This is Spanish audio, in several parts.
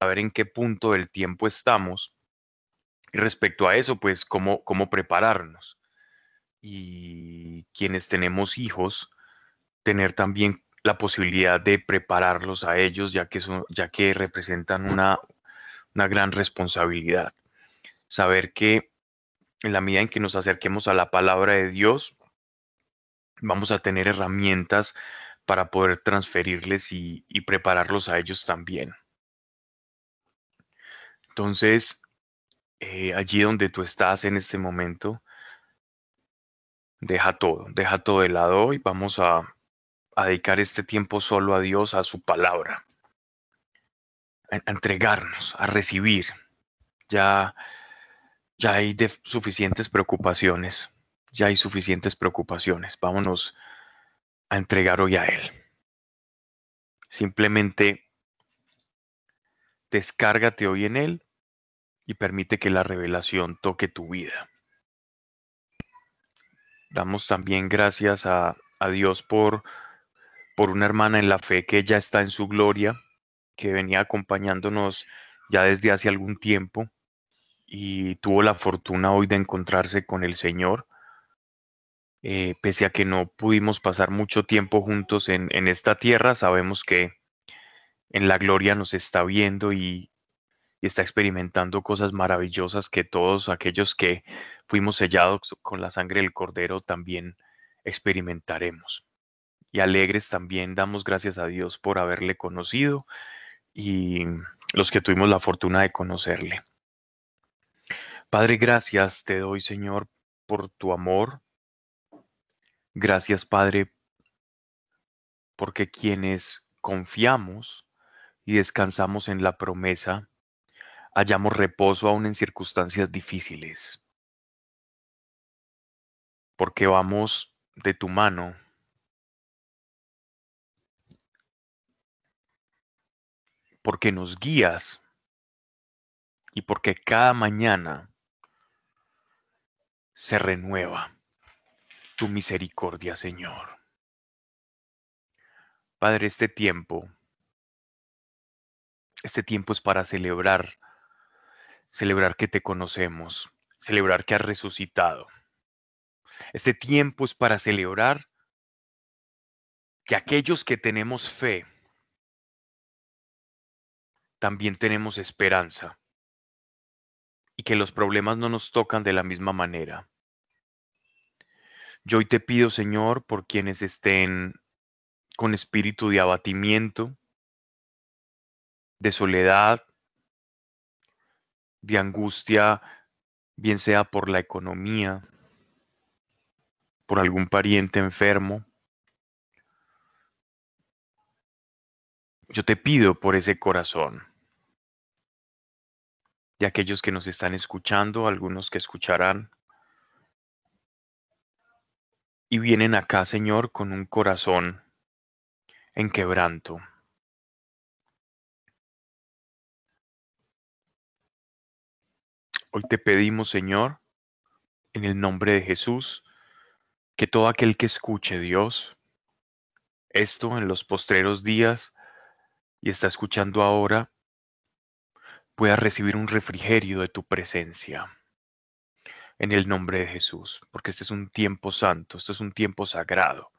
saber en qué punto del tiempo estamos. Y respecto a eso, pues, cómo, cómo prepararnos. Y quienes tenemos hijos, tener también la posibilidad de prepararlos a ellos, ya que, son, ya que representan una, una gran responsabilidad. Saber que en la medida en que nos acerquemos a la palabra de Dios, vamos a tener herramientas para poder transferirles y, prepararlos a ellos también. Entonces, eh, allí donde tú estás en este momento, deja todo, deja todo de lado y vamos a, dedicar este tiempo solo a Dios, a su palabra, a, entregarnos, a recibir. Ya, ya hay suficientes preocupaciones, ya hay suficientes preocupaciones. Vámonos a entregar hoy a Él. Simplemente descárgate hoy en Él y permite que la revelación toque tu vida. Damos también gracias a, Dios por, por una hermana en la fe que ya está en su gloria, que venía acompañándonos ya desde hace algún tiempo y tuvo la fortuna hoy de encontrarse con el Señor. Eh, pese a que no pudimos pasar mucho tiempo juntos en, esta tierra, sabemos que en la gloria nos está viendo y, está experimentando cosas maravillosas que todos aquellos que fuimos sellados con la sangre del Cordero también experimentaremos. Y alegres también damos gracias a Dios por haberle conocido y los que tuvimos la fortuna de conocerle. Padre, gracias te doy, Señor, por tu amor, Gracias, Padre, porque quienes confiamos y descansamos en la promesa, hallamos reposo aún en circunstancias difíciles, porque vamos de tu mano. porque nos guías y porque cada mañana se renueva tu misericordia, Señor. Padre, este tiempo, este tiempo es para celebrar, celebrar que te conocemos, celebrar que has resucitado. Este tiempo es para celebrar que aquellos que tenemos fe, también tenemos esperanza y que los problemas no nos tocan de la misma manera. Yo hoy te pido, Señor, por quienes estén con espíritu de abatimiento, de soledad, de angustia, bien sea por la economía, por algún pariente enfermo. Yo te pido por ese corazón de aquellos que nos están escuchando, algunos que escucharán, y vienen acá, Señor, con un corazón en quebranto. Hoy te pedimos, Señor, en el nombre de Jesús, que todo aquel que escuche, Dios, esto en los postreros días y está escuchando ahora, pueda recibir un refrigerio de tu presencia. En el nombre de Jesús, porque este es un tiempo santo, este es un tiempo sagrado,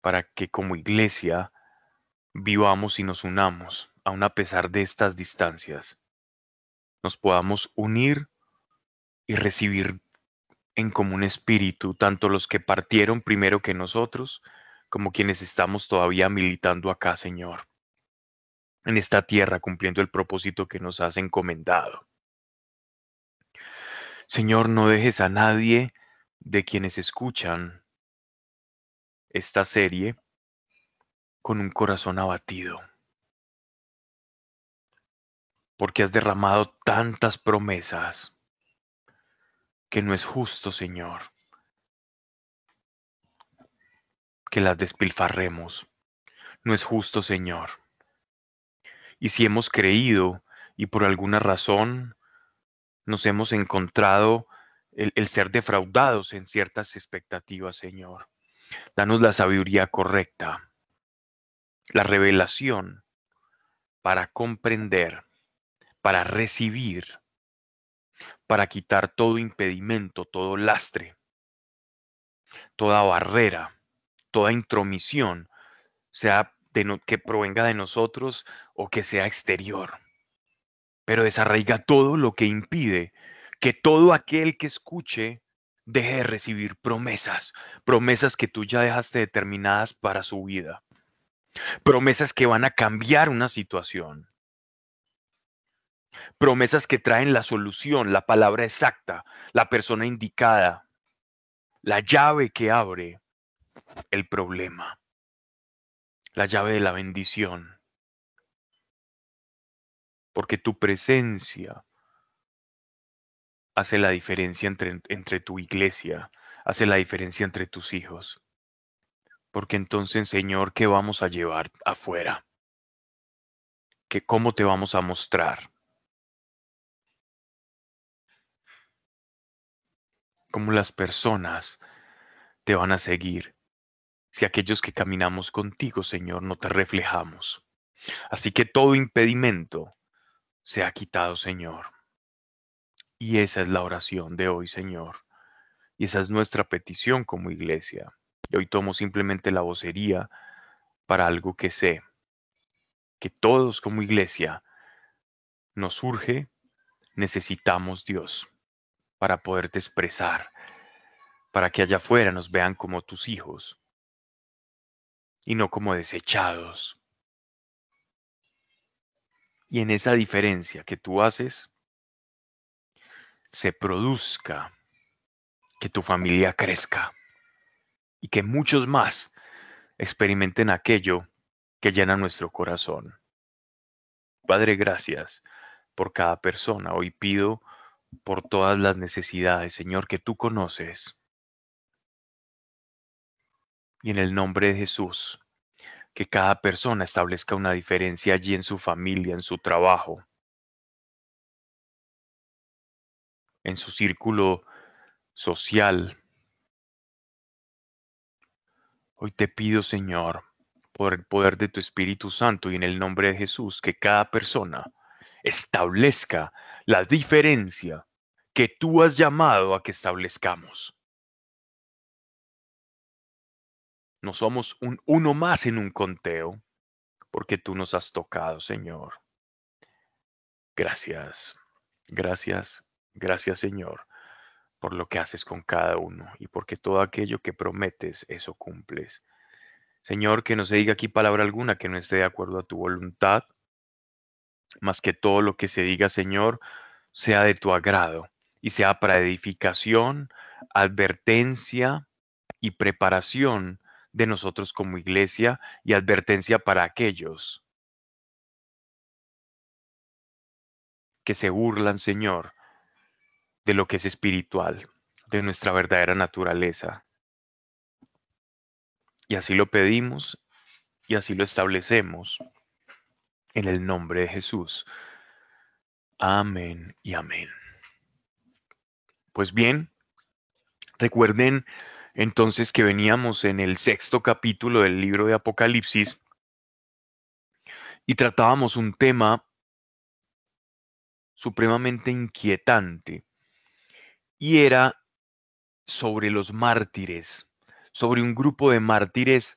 para que como iglesia vivamos y nos unamos, aun a pesar de estas distancias, nos podamos unir y recibir en común espíritu, tanto los que partieron primero que nosotros, como quienes estamos todavía militando acá, Señor, en esta tierra, cumpliendo el propósito que nos has encomendado. Señor, no dejes a nadie de quienes escuchan esta serie con un corazón abatido, porque has derramado tantas promesas que no es justo, Señor, que las despilfarremos. No es justo, Señor. Y si hemos creído y por alguna razón nos hemos encontrado el, ser defraudados en ciertas expectativas, Señor. Danos la sabiduría correcta, la revelación para comprender, para recibir, para quitar todo impedimento, todo lastre, toda barrera, toda intromisión, sea que provenga de nosotros o que sea exterior. Pero desarraiga todo lo que impide que todo aquel que escuche deje de recibir promesas, promesas que tú ya dejaste determinadas para su vida, promesas que van a cambiar una situación, promesas que traen la solución, la palabra exacta, la persona indicada, la llave que abre el problema, la llave de la bendición. Porque tu presencia hace la diferencia entre, entre tu iglesia, hace la diferencia entre tus hijos. Porque entonces, Señor, ¿qué vamos a llevar afuera? ¿Qué, ¿Cómo te vamos a mostrar? ¿Cómo las personas te van a seguir si aquellos que caminamos contigo, Señor, no te reflejamos? Así que todo impedimento se ha quitado, Señor. Y esa es la oración de hoy, Señor. Y esa es nuestra petición como iglesia. Y hoy tomo simplemente la vocería para algo que sé, que todos como iglesia nos surge, necesitamos Dios para poderte expresar, para que allá afuera nos vean como tus hijos y no como desechados. Y en esa diferencia que tú haces, se produzca, que tu familia crezca y que muchos más experimenten aquello que llena nuestro corazón. Padre, gracias por cada persona. Hoy pido por todas las necesidades, Señor, que tú conoces. Y en el nombre de Jesús, que cada persona establezca una diferencia allí en su familia, en su trabajo, en su círculo social. Hoy te pido, Señor, por el poder de tu Espíritu Santo y en el nombre de Jesús, que cada persona establezca la diferencia que tú has llamado a que establezcamos. No somos un uno más en un conteo, porque tú nos has tocado, Señor. Gracias, gracias, Gracias Señor por lo que haces con cada uno y porque todo aquello que prometes, eso cumples. Señor, que no se diga aquí palabra alguna que no esté de acuerdo a tu voluntad, más que todo lo que se diga, Señor, sea de tu agrado y sea para edificación, advertencia y preparación de nosotros como iglesia y advertencia para aquellos que se burlan, Señor, de lo que es espiritual, de nuestra verdadera naturaleza. Y así lo pedimos y así lo establecemos en el nombre de Jesús. Amén y amén. Pues bien, recuerden entonces que veníamos en el sexto capítulo del libro de Apocalipsis y tratábamos un tema supremamente inquietante y era sobre los mártires, sobre un grupo de mártires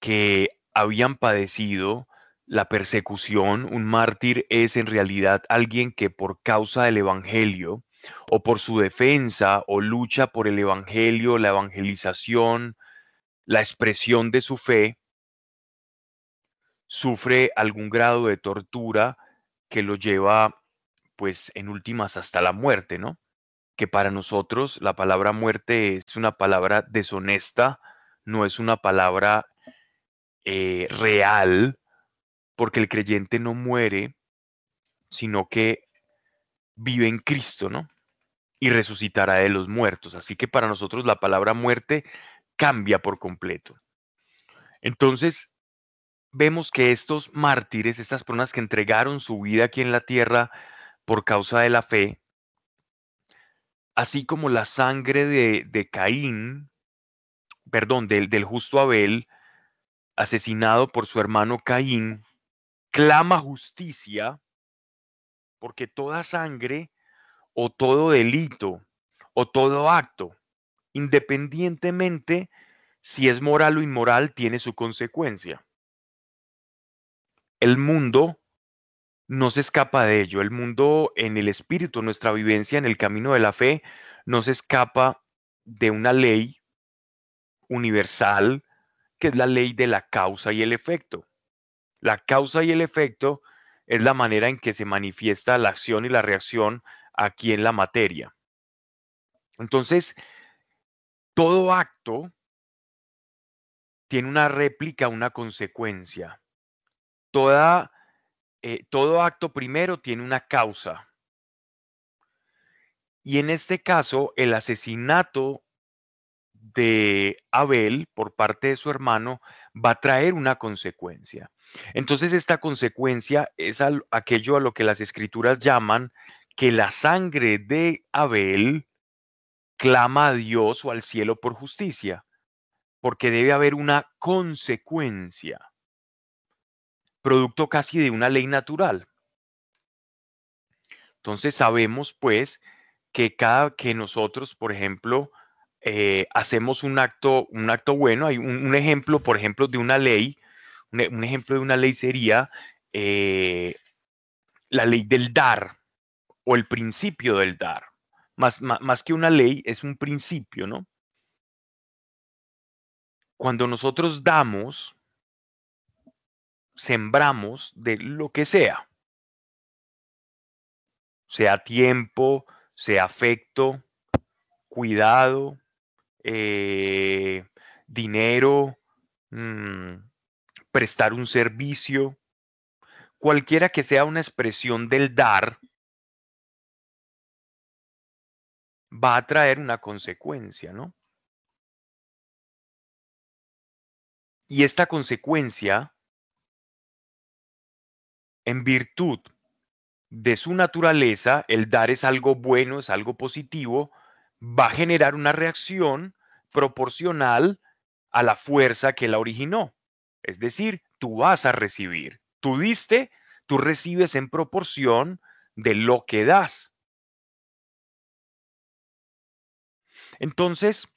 que habían padecido la persecución. Un mártir es en realidad alguien que por causa del Evangelio o por su defensa o lucha por el Evangelio, la evangelización, la expresión de su fe, sufre algún grado de tortura que lo lleva pues en últimas hasta la muerte, ¿no? que para nosotros la palabra muerte es una palabra deshonesta, no es una palabra eh, real, porque el creyente no muere, sino que vive en Cristo, ¿no? Y resucitará de los muertos. Así que para nosotros la palabra muerte cambia por completo. Entonces, vemos que estos mártires, estas personas que entregaron su vida aquí en la tierra por causa de la fe, así como la sangre de, Caín, perdón, del, del justo Abel, asesinado por su hermano Caín, clama justicia, porque toda sangre o todo delito o todo acto, independientemente si es moral o inmoral, tiene su consecuencia. El mundo no se escapa de ello. El mundo en el espíritu, nuestra vivencia en el camino de la fe, no se escapa de una ley universal que es la ley de la causa y el efecto. La causa y el efecto es la manera en que se manifiesta la acción y la reacción aquí en la materia. Entonces, todo acto tiene una réplica, una consecuencia. Toda, eh, todo acto primero tiene una causa. Y en este caso, el asesinato de Abel por parte de su hermano va a traer una consecuencia. Entonces esta consecuencia es aquello a lo que las escrituras llaman que la sangre de Abel clama a Dios o al cielo por justicia, porque debe haber una consecuencia, producto casi de una ley natural. Entonces sabemos pues que cada que nosotros, por ejemplo, eh, hacemos un acto, un acto bueno, hay un, ejemplo, por ejemplo, de una ley, un, ejemplo de una ley sería eh, la ley del dar o el principio del dar. Más, más, que una ley, es un principio, ¿no? Cuando nosotros damos, sembramos de lo que sea, sea tiempo, sea afecto, cuidado, eh, dinero, mm, prestar un servicio, cualquiera que sea una expresión del dar, va a traer una consecuencia, ¿no? Y esta consecuencia, en virtud de su naturaleza, el dar es algo bueno, es algo positivo, va a generar una reacción proporcional a la fuerza que la originó. Es decir, tú vas a recibir. Tú diste, tú recibes en proporción de lo que das. Entonces,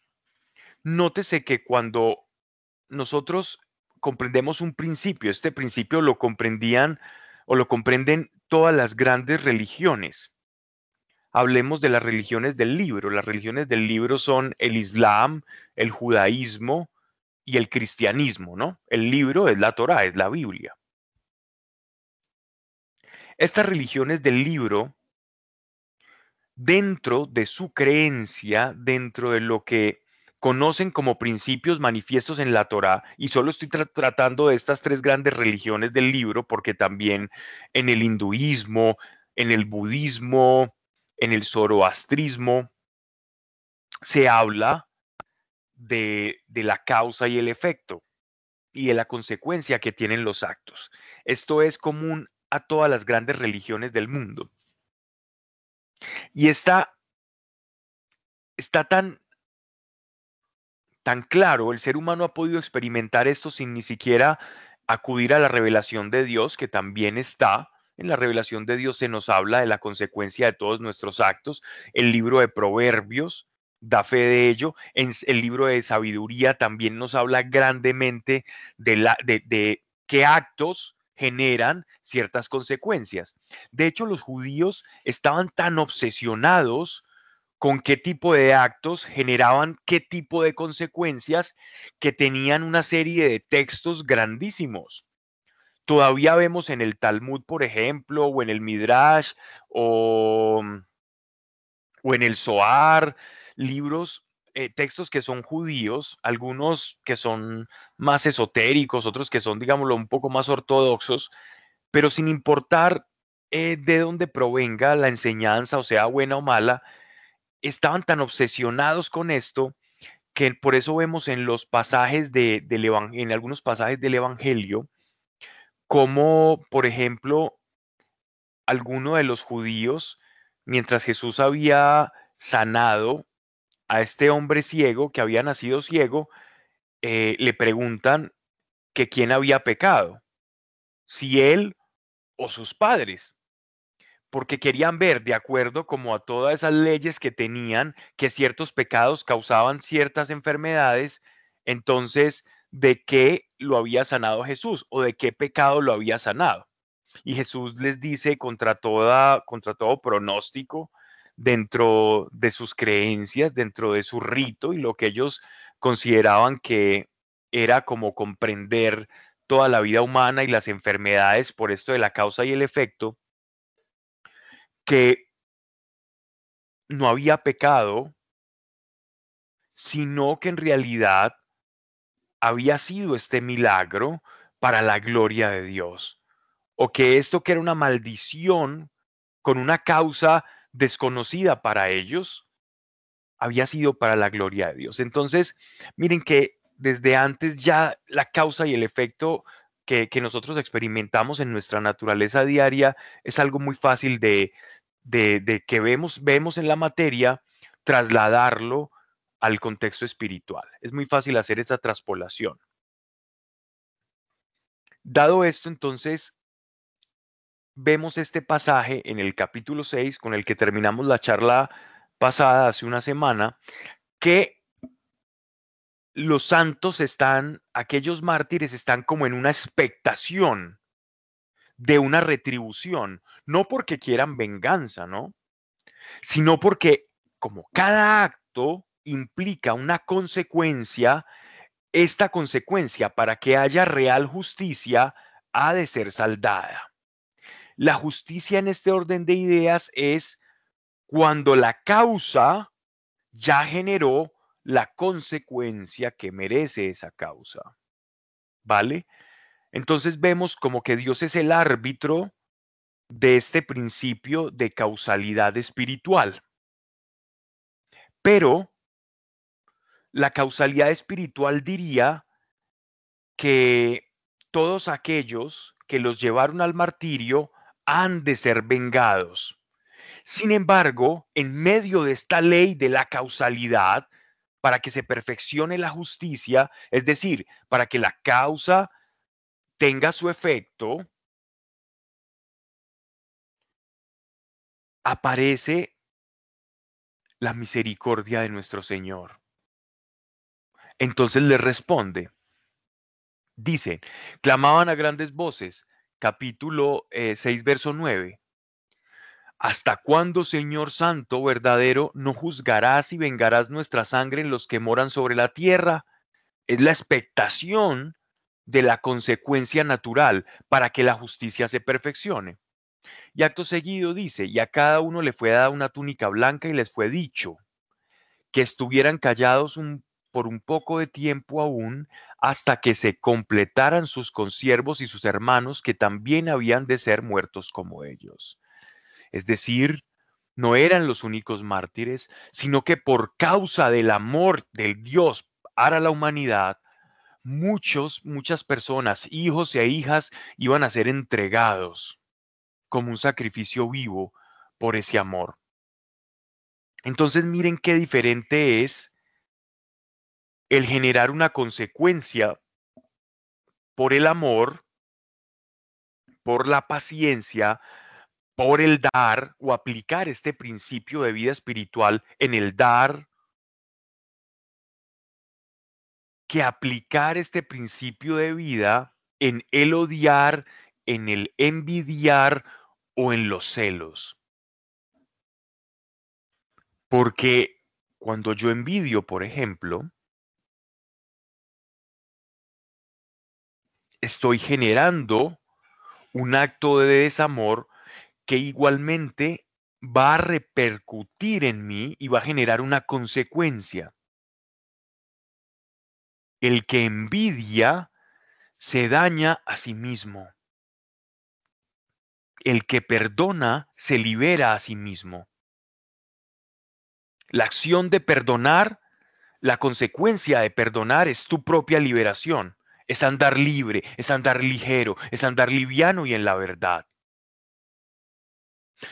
nótese que cuando nosotros comprendemos un principio, este principio lo comprendían o lo comprenden todas las grandes religiones hablemos de las religiones del libro. Las religiones del libro son el Islam, el judaísmo y el cristianismo, ¿no? El libro es la Torah, es la Biblia. Estas religiones del libro, dentro de su creencia, dentro de lo que conocen como principios manifiestos en la Torah, y solo estoy tratando de estas tres grandes religiones del libro, porque también en el hinduismo, en el budismo, en el zoroastrismo se habla de, la causa y el efecto y de la consecuencia que tienen los actos. Esto es común a todas las grandes religiones del mundo. Y está, está tan, tan claro, el ser humano ha podido experimentar esto sin ni siquiera acudir a la revelación de Dios, que también está, en la revelación de Dios se nos habla de la consecuencia de todos nuestros actos. El libro de Proverbios da fe de ello. En el libro de sabiduría también nos habla grandemente de, la, de, de qué actos generan ciertas consecuencias. De hecho, los judíos estaban tan obsesionados con qué tipo de actos generaban qué tipo de consecuencias que tenían una serie de textos grandísimos. Todavía vemos en el Talmud, por ejemplo, o en el Midrash, o, mm, o en el Zohar, libros, eh, textos que son judíos, algunos que son más esotéricos, otros que son, digámoslo, un poco más ortodoxos, pero sin importar eh, de dónde provenga la enseñanza, o sea, buena o mala, estaban tan obsesionados con esto que por eso vemos en los pasajes de, del en algunos pasajes del Evangelio, como, por ejemplo, alguno de los judíos, mientras Jesús había sanado a este hombre ciego que había nacido ciego, eh, le preguntan que quién había pecado, si él o sus padres, porque querían ver, de acuerdo como a todas esas leyes que tenían, que ciertos pecados causaban ciertas enfermedades, entonces, ¿de qué lo había sanado Jesús o de qué pecado lo había sanado? Y Jesús les dice contra, toda, contra todo pronóstico, dentro de sus creencias, dentro de su rito y lo que ellos consideraban que era como comprender toda la vida humana y las enfermedades por esto de la causa y el efecto, que no había pecado, sino que en realidad había sido este milagro para la gloria de Dios, o que esto que era una maldición con una causa desconocida para ellos, había sido para la gloria de Dios. Entonces, miren que desde antes ya la causa y el efecto que, nosotros experimentamos en nuestra naturaleza diaria es algo muy fácil de, de, que vemos, vemos en la materia, trasladarlo al contexto espiritual. Es muy fácil hacer esa traspolación. Dado esto, entonces, vemos este pasaje en el capítulo 6 con el que terminamos la charla pasada hace una semana, que los santos están, aquellos mártires están como en una expectación de una retribución, no porque quieran venganza, ¿no? Sino porque como cada acto implica una consecuencia, esta consecuencia para que haya real justicia ha de ser saldada. La justicia en este orden de ideas es cuando la causa ya generó la consecuencia que merece esa causa. ¿Vale? Entonces vemos como que Dios es el árbitro de este principio de causalidad espiritual. Pero la causalidad espiritual diría que todos aquellos que los llevaron al martirio han de ser vengados. Sin embargo, en medio de esta ley de la causalidad, para que se perfeccione la justicia, es decir, para que la causa tenga su efecto, aparece la misericordia de nuestro Señor. Entonces le responde, dice, clamaban a grandes voces, capítulo 6, eh, verso 9. ¿Hasta cuándo, Señor Santo, verdadero, no juzgarás y vengarás nuestra sangre en los que moran sobre la tierra? Es la expectación de la consecuencia natural para que la justicia se perfeccione. Y acto seguido dice, y a cada uno le fue dada una túnica blanca y les fue dicho que estuvieran callados un por un poco de tiempo aún hasta que se completaran sus consiervos y sus hermanos que también habían de ser muertos como ellos. Es decir, no eran los únicos mártires, sino que por causa del amor del Dios para la humanidad, muchos, muchas personas, hijos e hijas, iban a ser entregados como un sacrificio vivo por ese amor. Entonces miren qué diferente es el generar una consecuencia por el amor, por la paciencia, por el dar o aplicar este principio de vida espiritual en el dar, que aplicar este principio de vida en el odiar, en el envidiar o en los celos. Porque cuando yo envidio, por ejemplo, estoy generando un acto de desamor que igualmente va a repercutir en mí y va a generar una consecuencia. El que envidia se daña a sí mismo. El que perdona se libera a sí mismo. La acción de perdonar, la consecuencia de perdonar es tu propia liberación es andar libre, es andar ligero, es andar liviano y en la verdad.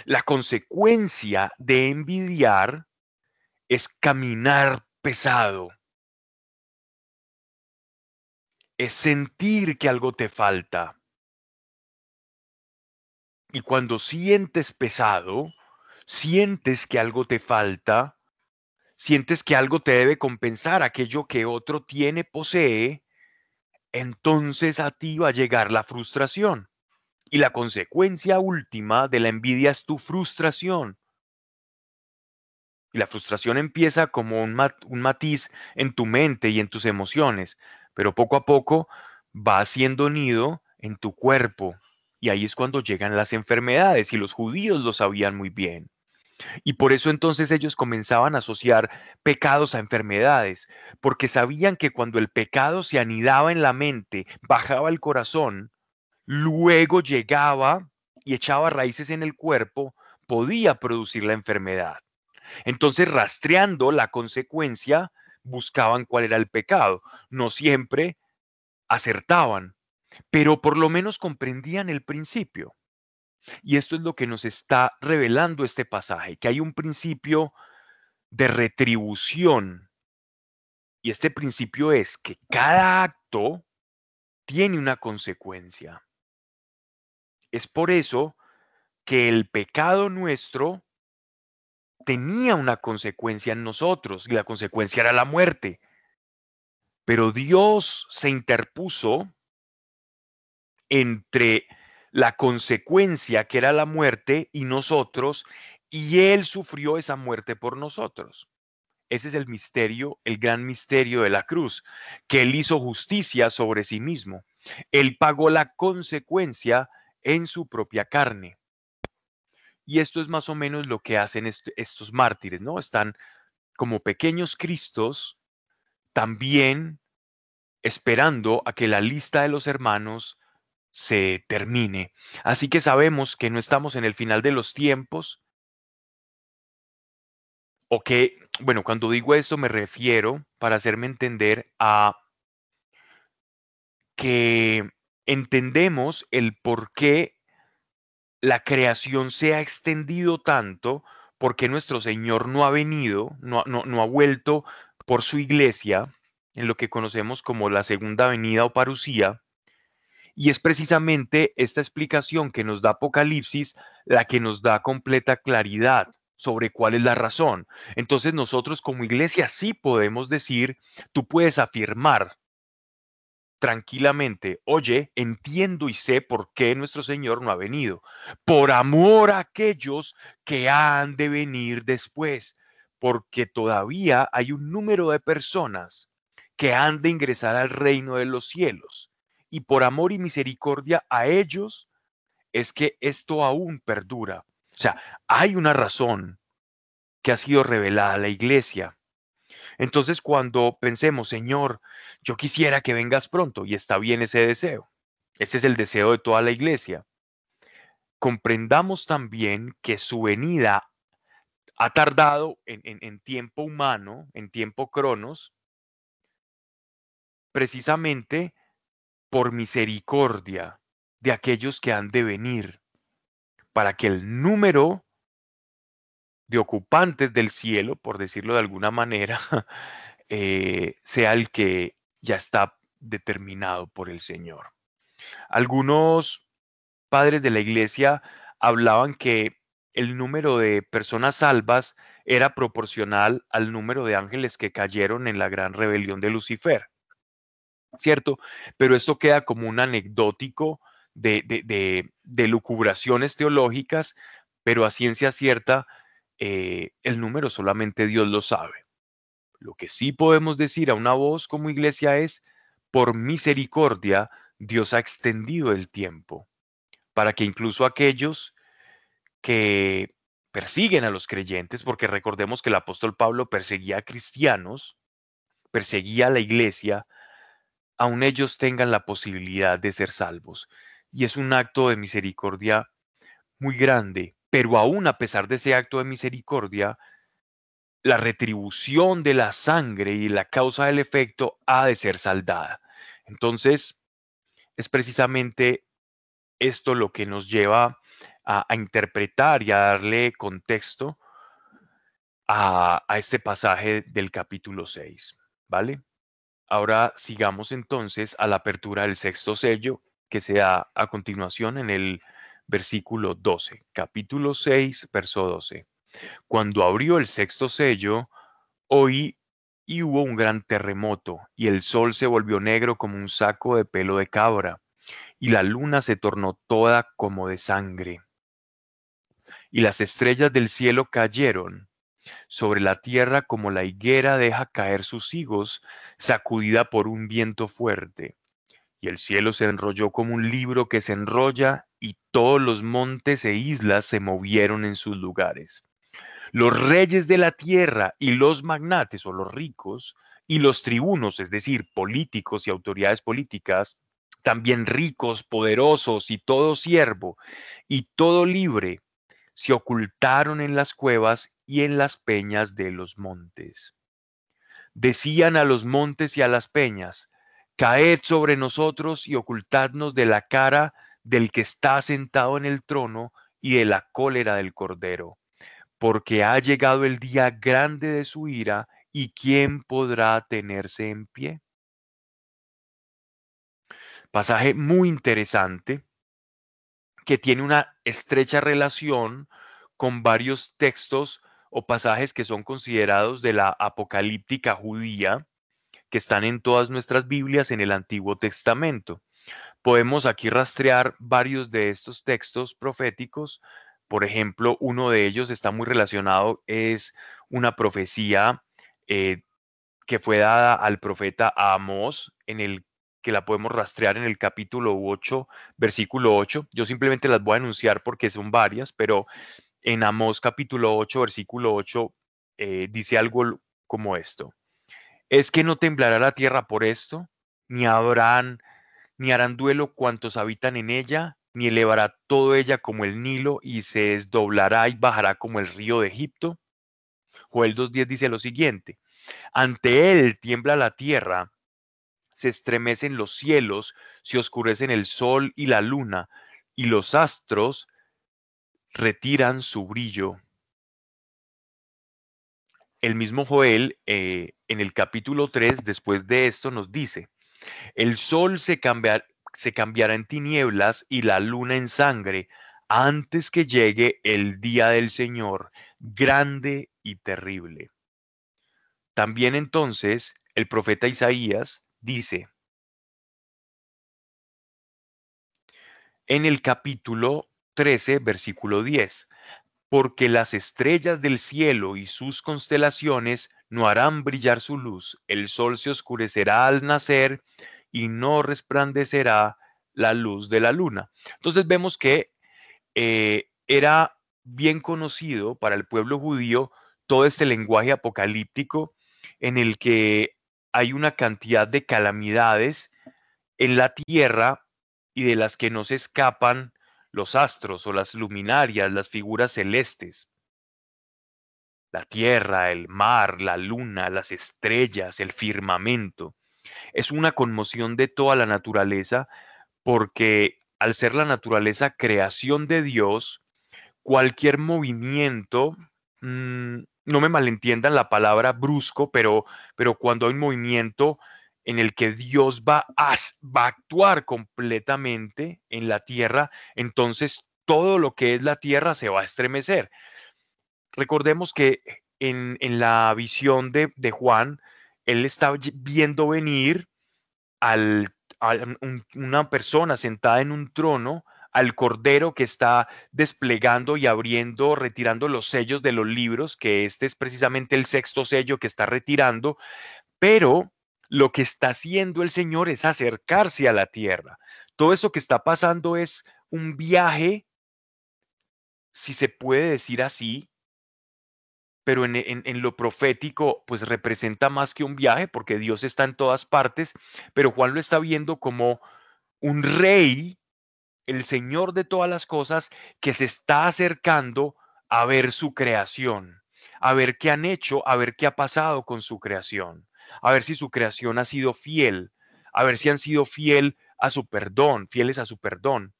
La consecuencia de envidiar es caminar pesado. Es sentir que algo te falta. Y cuando sientes pesado, sientes que algo te falta, sientes que algo te debe compensar aquello que otro tiene, posee, entonces a ti va a llegar la frustración. Y la consecuencia última de la envidia es tu frustración. Y la frustración empieza como un, matiz en tu mente y en tus emociones, pero poco a poco va haciendo nido en tu cuerpo. Y ahí es cuando llegan las enfermedades y los judíos lo sabían muy bien. Y por eso entonces ellos comenzaban a asociar pecados a enfermedades, porque sabían que cuando el pecado se anidaba en la mente, bajaba al corazón, luego llegaba y echaba raíces en el cuerpo, podía producir la enfermedad. Entonces, rastreando la consecuencia, buscaban cuál era el pecado. No siempre acertaban, pero por lo menos comprendían el principio. Y esto es lo que nos está revelando este pasaje, que hay un principio de retribución. Y este principio es que cada acto tiene una consecuencia. Es por eso que el pecado nuestro tenía una consecuencia en nosotros y la consecuencia era la muerte. Pero Dios se interpuso entre la consecuencia que era la muerte y nosotros, y Él sufrió esa muerte por nosotros. Ese es el misterio, el gran misterio de la cruz, que Él hizo justicia sobre sí mismo. Él pagó la consecuencia en su propia carne. Y esto es más o menos lo que hacen estos mártires, ¿no? Están como pequeños Cristos, también esperando a que la lista de los hermanos se termine. Así que sabemos que no estamos en el final de los tiempos. O que, bueno, cuando digo esto me refiero, para hacerme entender, a que entendemos el por qué la creación se ha extendido tanto, porque nuestro Señor no ha venido, no, no, no ha vuelto por su iglesia, en lo que conocemos como la segunda venida o parucía, y es precisamente esta explicación que nos da Apocalipsis la que nos da completa claridad sobre cuál es la razón. Entonces nosotros como iglesia sí podemos decir, tú puedes afirmar tranquilamente, oye, entiendo y sé por qué nuestro Señor no ha venido, por amor a aquellos que han de venir después, porque todavía hay un número de personas que han de ingresar al reino de los cielos y por amor y misericordia a ellos es que esto aún perdura. O sea, hay una razón que ha sido revelada a la iglesia. Entonces, cuando pensemos, Señor, yo quisiera que vengas pronto, y está bien ese deseo, ese es el deseo de toda la iglesia, comprendamos también que su venida ha tardado en, en tiempo humano, en tiempo cronos, precisamente por misericordia de aquellos que han de venir, para que el número de ocupantes del cielo, por decirlo de alguna manera, eh, sea el que ya está determinado por el Señor. Algunos padres de la iglesia hablaban que el número de personas salvas era proporcional al número de ángeles que cayeron en la gran rebelión de Lucifer. ¿Cierto? Pero esto queda como un anecdótico de, de, de, lucubraciones teológicas, pero a ciencia cierta, eh, el número solamente Dios lo sabe. Lo que sí podemos decir a una voz como iglesia es, por misericordia, Dios ha extendido el tiempo para que incluso aquellos que persiguen a los creyentes, porque recordemos que el apóstol Pablo perseguía a cristianos, perseguía a la iglesia, aun ellos tengan la posibilidad de ser salvos. Y es un acto de misericordia muy grande, pero aún a pesar de ese acto de misericordia, la retribución de la sangre y la causa del efecto ha de ser saldada. Entonces, es precisamente esto lo que nos lleva a, interpretar y a darle contexto a, a este pasaje del capítulo 6, ¿vale? Ahora sigamos entonces a la apertura del sexto sello que se da a continuación en el versículo 12. Capítulo 6, verso 12. Cuando abrió el sexto sello, oí y hubo un gran terremoto, y el sol se volvió negro como un saco de pelo de cabra, y la luna se tornó toda como de sangre. Y las estrellas del cielo cayeron sobre la tierra como la higuera deja caer sus higos, sacudida por un viento fuerte. Y el cielo se enrolló como un libro que se enrolla, y todos los montes e islas se movieron en sus lugares. Los reyes de la tierra y los magnates o los ricos y los tribunos, es decir, políticos y autoridades políticas, también ricos, poderosos y todo siervo y todo libre, se ocultaron en las cuevas y en las peñas de los montes. Decían a los montes y a las peñas, caed sobre nosotros y ocultadnos de la cara del que está sentado en el trono y de la cólera del cordero porque ha llegado el día grande de su ira, y quién podrá tenerse en pie. Pasaje muy interesante que tiene una estrecha relación con varios textos o pasajes que son considerados de la apocalíptica judía, que están en todas nuestras Biblias en el Antiguo Testamento. Podemos aquí rastrear varios de estos textos proféticos por ejemplo, uno de ellos está muy relacionado, es una profecía eh, que fue dada al profeta Amos, en el que la podemos rastrear en el capítulo 8, versículo 8. Yo simplemente las voy a anunciar porque son varias, pero en Amos capítulo 8, versículo 8, eh, dice algo como esto. Es que no temblará la tierra por esto, ni habrán, ni harán duelo cuantos habitan en ella, ni elevará todo ella como el Nilo y se desdoblará y bajará como el río de Egipto. Joel 2.10 dice lo siguiente, ante él tiembla la tierra, se estremecen los cielos, se oscurecen el sol y la luna, y los astros retiran su brillo. El mismo Joel eh, en el capítulo 3, después de esto, nos dice, el sol se, se cambiará en tinieblas y la luna en sangre antes que llegue el día del Señor, grande y terrible. También entonces el profeta Isaías dice en el capítulo 13, versículo 10, porque las estrellas del cielo y sus constelaciones no harán brillar su luz, el sol se oscurecerá al nacer y no resplandecerá la luz de la luna. Entonces vemos que eh, era bien conocido para el pueblo judío todo este lenguaje apocalíptico en el que hay una cantidad de calamidades en la tierra y de las que no se escapan los astros o las luminarias, las figuras celestes. La tierra, el mar, la luna, las estrellas, el firmamento. Es una conmoción de toda la naturaleza porque al ser la naturaleza creación de Dios, cualquier movimiento, mm, no me malentiendan la palabra brusco, pero, pero cuando hay un movimiento en el que Dios va a, va actuar completamente en la tierra, entonces todo lo que es la tierra se va a estremecer. Recordemos que en, la visión de, de Juan, él está viendo venir al, a una persona sentada en un trono, al cordero que está desplegando y abriendo, retirando los sellos de los libros, que este es precisamente el sexto sello que está retirando, pero lo que está haciendo el Señor es acercarse a la tierra. Todo eso que está pasando es un viaje, si se puede decir así, pero en, lo profético, pues representa más que un viaje, porque Dios está en todas partes, pero Juan lo está viendo como un rey, el Señor de todas las cosas, que se está acercando a ver su creación, a ver qué han hecho, a ver qué ha pasado con su creación, a ver si su creación ha sido fiel, a ver si han sido fiel a su perdón, fieles a su perdón.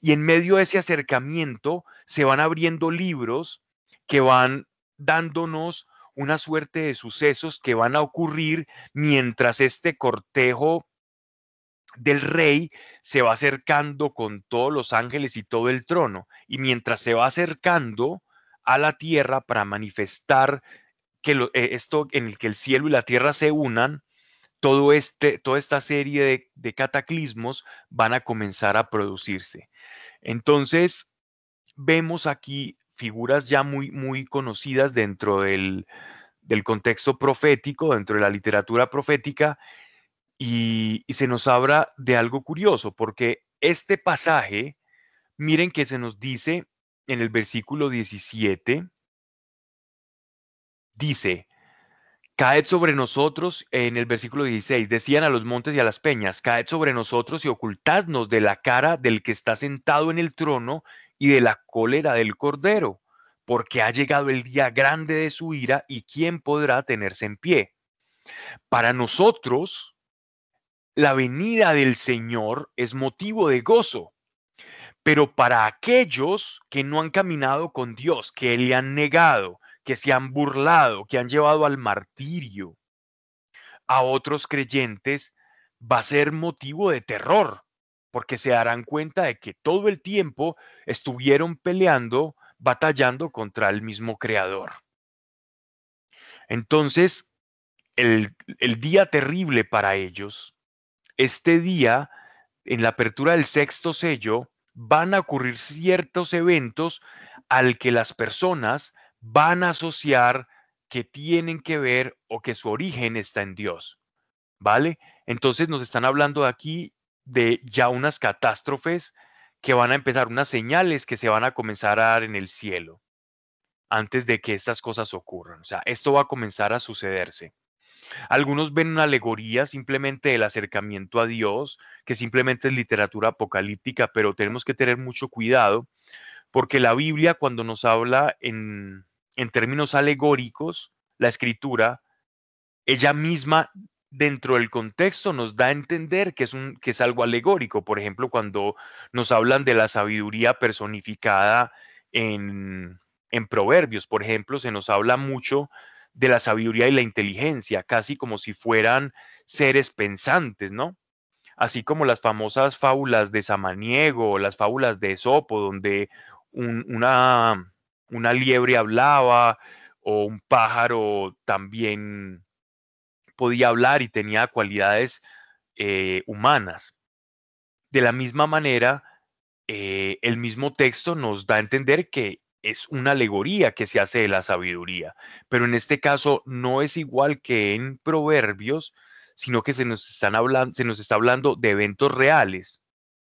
Y en medio de ese acercamiento se van abriendo libros que van dándonos una suerte de sucesos que van a ocurrir mientras este cortejo del rey se va acercando con todos los ángeles y todo el trono. Y mientras se va acercando a la tierra para manifestar que eh, esto en el que el cielo y la tierra se unan, todo este, toda esta serie de, de cataclismos van a comenzar a producirse. Entonces, vemos aquí figuras ya muy, muy conocidas dentro del, del contexto profético, dentro de la literatura profética, y, se nos habla de algo curioso, porque este pasaje, miren que se nos dice en el versículo 17, dice, Caed sobre nosotros, en el versículo 16, decían a los montes y a las peñas, caed sobre nosotros y ocultadnos de la cara del que está sentado en el trono y de la cólera del cordero, porque ha llegado el día grande de su ira y quién podrá tenerse en pie. Para nosotros, la venida del Señor es motivo de gozo, pero para aquellos que no han caminado con Dios, que le han negado, que se han burlado, que han llevado al martirio, a otros creyentes va a ser motivo de terror, porque se darán cuenta de que todo el tiempo estuvieron peleando, batallando contra el mismo Creador. Entonces, el, el día terrible para ellos este día, en la apertura del sexto sello, van a ocurrir ciertos eventos al que las personas van a asociar que tienen que ver o que su origen está en Dios. ¿Vale? Entonces nos están hablando aquí de ya unas catástrofes que van a empezar, unas señales que se van a comenzar a dar en el cielo antes de que estas cosas ocurran. O sea, esto va a comenzar a sucederse. Algunos ven una alegoría simplemente del acercamiento a Dios, que simplemente es literatura apocalíptica, pero tenemos que tener mucho cuidado porque la Biblia cuando nos habla en, términos alegóricos, la escritura, ella misma dentro del contexto nos da a entender que es, un, que es algo alegórico. Por ejemplo, cuando nos hablan de la sabiduría personificada en, en Proverbios, por ejemplo, se nos habla mucho de la sabiduría y la inteligencia, casi como si fueran seres pensantes, ¿no? Así como las famosas fábulas de Samaniego las fábulas de Esopo, donde una, una liebre hablaba o un pájaro también podía hablar y tenía cualidades eh, humanas. De la misma manera, eh, el mismo texto nos da a entender que es una alegoría que se hace de la sabiduría, pero en este caso no es igual que en Proverbios, sino que se nos, están hablando, se nos está hablando de eventos reales,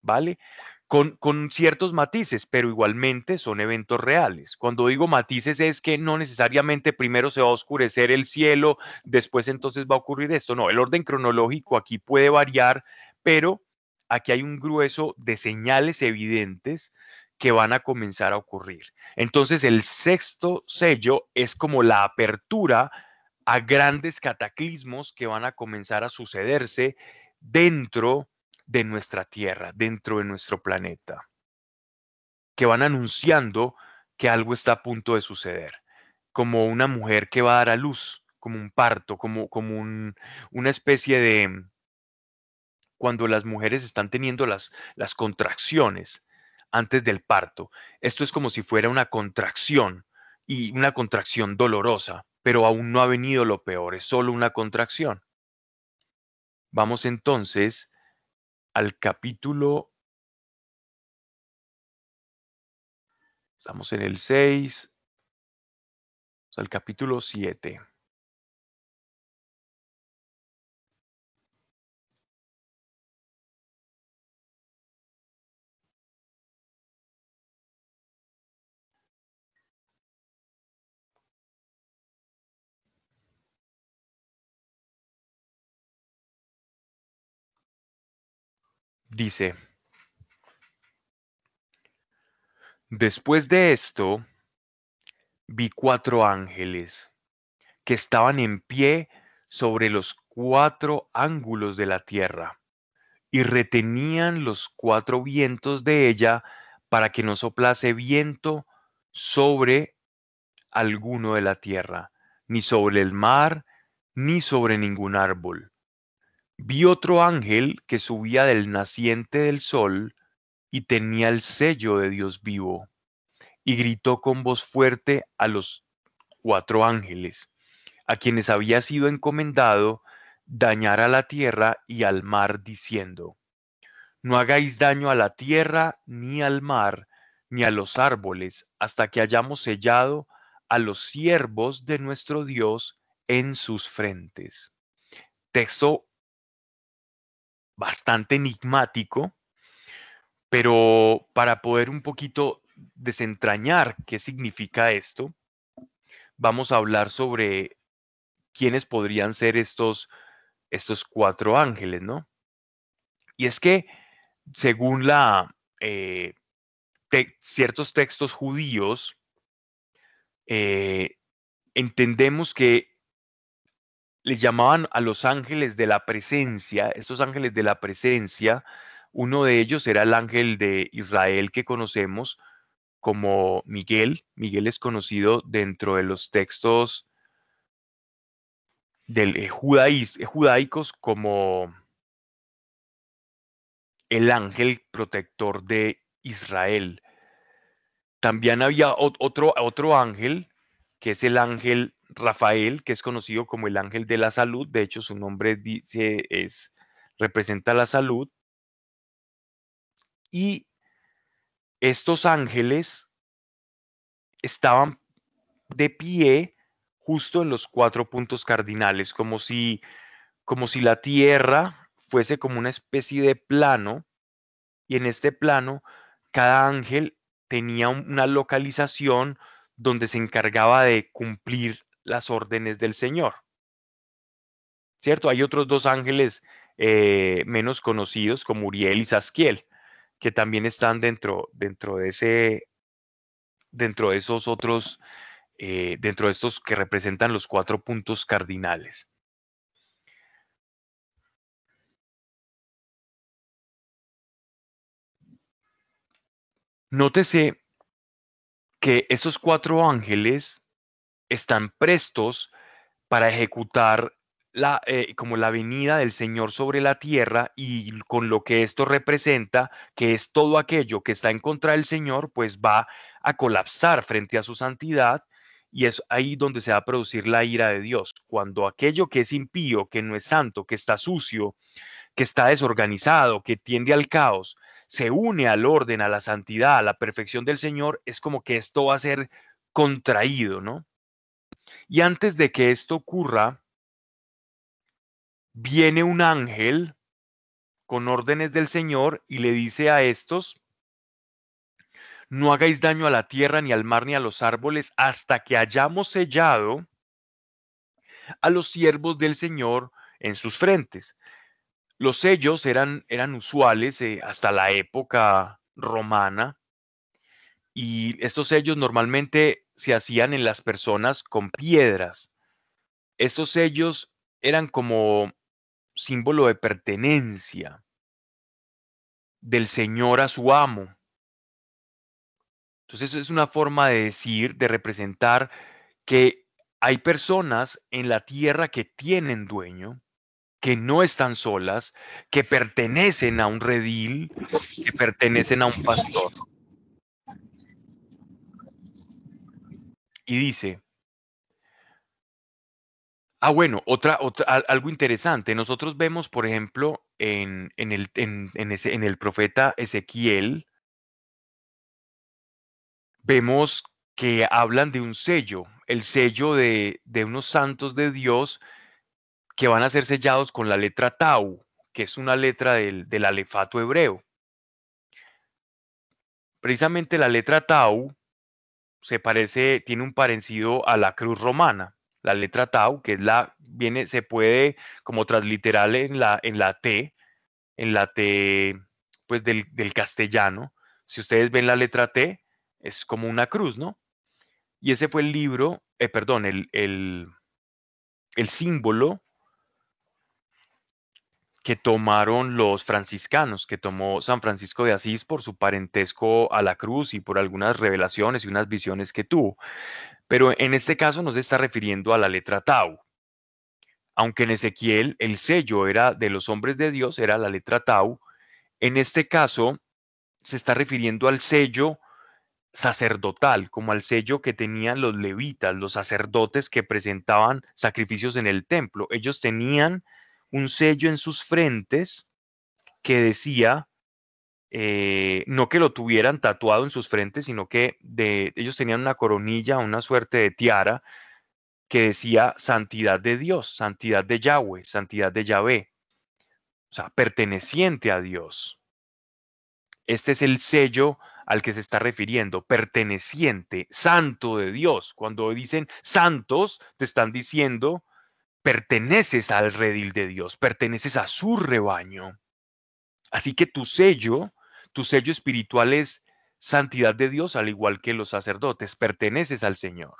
¿vale? Con, con, ciertos matices, pero igualmente son eventos reales. Cuando digo matices es que no necesariamente primero se va a oscurecer el cielo, después entonces va a ocurrir esto. No, el orden cronológico aquí puede variar, pero aquí hay un grueso de señales evidentes que van a comenzar a ocurrir. Entonces el sexto sello es como la apertura a grandes cataclismos que van a comenzar a sucederse dentro de nuestra Tierra, dentro de nuestro planeta, que van anunciando que algo está a punto de suceder, como una mujer que va a dar a luz, como un parto, como, como una especie de, cuando las mujeres están teniendo las, las contracciones, antes del parto. Esto es como si fuera una contracción y una contracción dolorosa, pero aún no ha venido lo peor, es solo una contracción. Vamos entonces al capítulo, estamos en el 6, al capítulo 7. Dice, después de esto, vi cuatro ángeles que estaban en pie sobre los cuatro ángulos de la tierra y retenían los cuatro vientos de ella para que no soplase viento sobre alguno de la tierra, ni sobre el mar, ni sobre ningún árbol Vi otro ángel que subía del naciente del sol y tenía el sello de Dios vivo, y gritó con voz fuerte a los cuatro ángeles, a quienes había sido encomendado dañar a la tierra y al mar, diciendo, No hagáis daño a la tierra, ni al mar, ni a los árboles, hasta que hayamos sellado a los siervos de nuestro Dios en sus frentes. Texto bastante enigmático, pero para poder un poquito desentrañar qué significa esto, vamos a hablar sobre quiénes podrían ser estos, estos cuatro ángeles, ¿no? Y es que, según la, eh, ciertos textos judíos, eh, entendemos que les llamaban a los ángeles de la presencia, estos ángeles de la presencia, uno de ellos era el ángel de Israel que conocemos como Miguel. Miguel es conocido dentro de los textos del, eh, eh, judaicos como el ángel protector de Israel. También había otro, otro ángel, que es el ángel Rafael, que es conocido como el ángel de la salud, de hecho su nombre dice, es, representa la salud. Y estos ángeles estaban de pie justo en los cuatro puntos cardinales, como si, como si la tierra fuese como una especie de plano, y en este plano cada ángel tenía una localización donde se encargaba de cumplir las órdenes del Señor. ¿Cierto? Hay otros dos ángeles eh, menos conocidos como Uriel y Zasquiel, que también están dentro, dentro de ese, dentro de esos otros, eh, dentro de estos que representan los cuatro puntos cardinales. Nótese que esos cuatro ángeles están prestos para ejecutar la, eh, como la venida del Señor sobre la tierra y con lo que esto representa, que es todo aquello que está en contra del Señor, pues va a colapsar frente a su santidad y es ahí donde se va a producir la ira de Dios. Cuando aquello que es impío, que no es santo, que está sucio, que está desorganizado, que tiende al caos, se une al orden, a la santidad, a la perfección del Señor, es como que esto va a ser contraído, ¿no? Y antes de que esto ocurra, viene un ángel con órdenes del Señor y le dice a estos, no hagáis daño a la tierra, ni al mar, ni a los árboles, hasta que hayamos sellado a los siervos del Señor en sus frentes. Los sellos eran, eran usuales eh, hasta la época romana y estos sellos normalmente se hacían en las personas con piedras. Estos sellos eran como símbolo de pertenencia del Señor a su amo. Entonces es una forma de decir, de representar que hay personas en la tierra que tienen dueño, que no están solas, que pertenecen a un redil, que pertenecen a un pastor. Y dice, ah, bueno, otra, otra, algo interesante. Nosotros vemos, por ejemplo, en, el, en, ese, en el profeta Ezequiel, vemos que hablan de un sello, el sello de, de unos santos de Dios que van a ser sellados con la letra Tau, que es una letra del, del alefato hebreo. Precisamente la letra Tau se parece, tiene un parecido a la cruz romana, la letra tau, que es la, viene, se puede como transliterar en la, en la T, en la T, pues del, castellano. Si ustedes ven la letra T, es como una cruz, ¿no? Y ese fue el libro, eh, perdón, el, el, el símbolo que tomaron los franciscanos, que tomó San Francisco de Asís por su parentesco a la cruz y por algunas revelaciones y unas visiones que tuvo. Pero en este caso no se está refiriendo a la letra tau. aunque en Ezequiel el sello era de los hombres de Dios, era la letra Tau, en este caso se está refiriendo al sello sacerdotal, como al sello que tenían los levitas, los sacerdotes que presentaban sacrificios en el templo. Ellos tenían un sello en sus frentes que decía, eh, no que lo tuvieran tatuado en sus frentes, sino que de, ellos tenían una coronilla, una suerte de tiara que decía santidad de Dios, santidad de Yahweh, santidad de Yahvé, o sea, perteneciente a Dios. Este es el sello al que se está refiriendo, perteneciente, santo de Dios. Cuando dicen santos, te están diciendo, perteneces al redil de Dios, perteneces a su rebaño. Así que tu sello, tu sello espiritual es santidad de Dios, al igual que los sacerdotes, perteneces al Señor.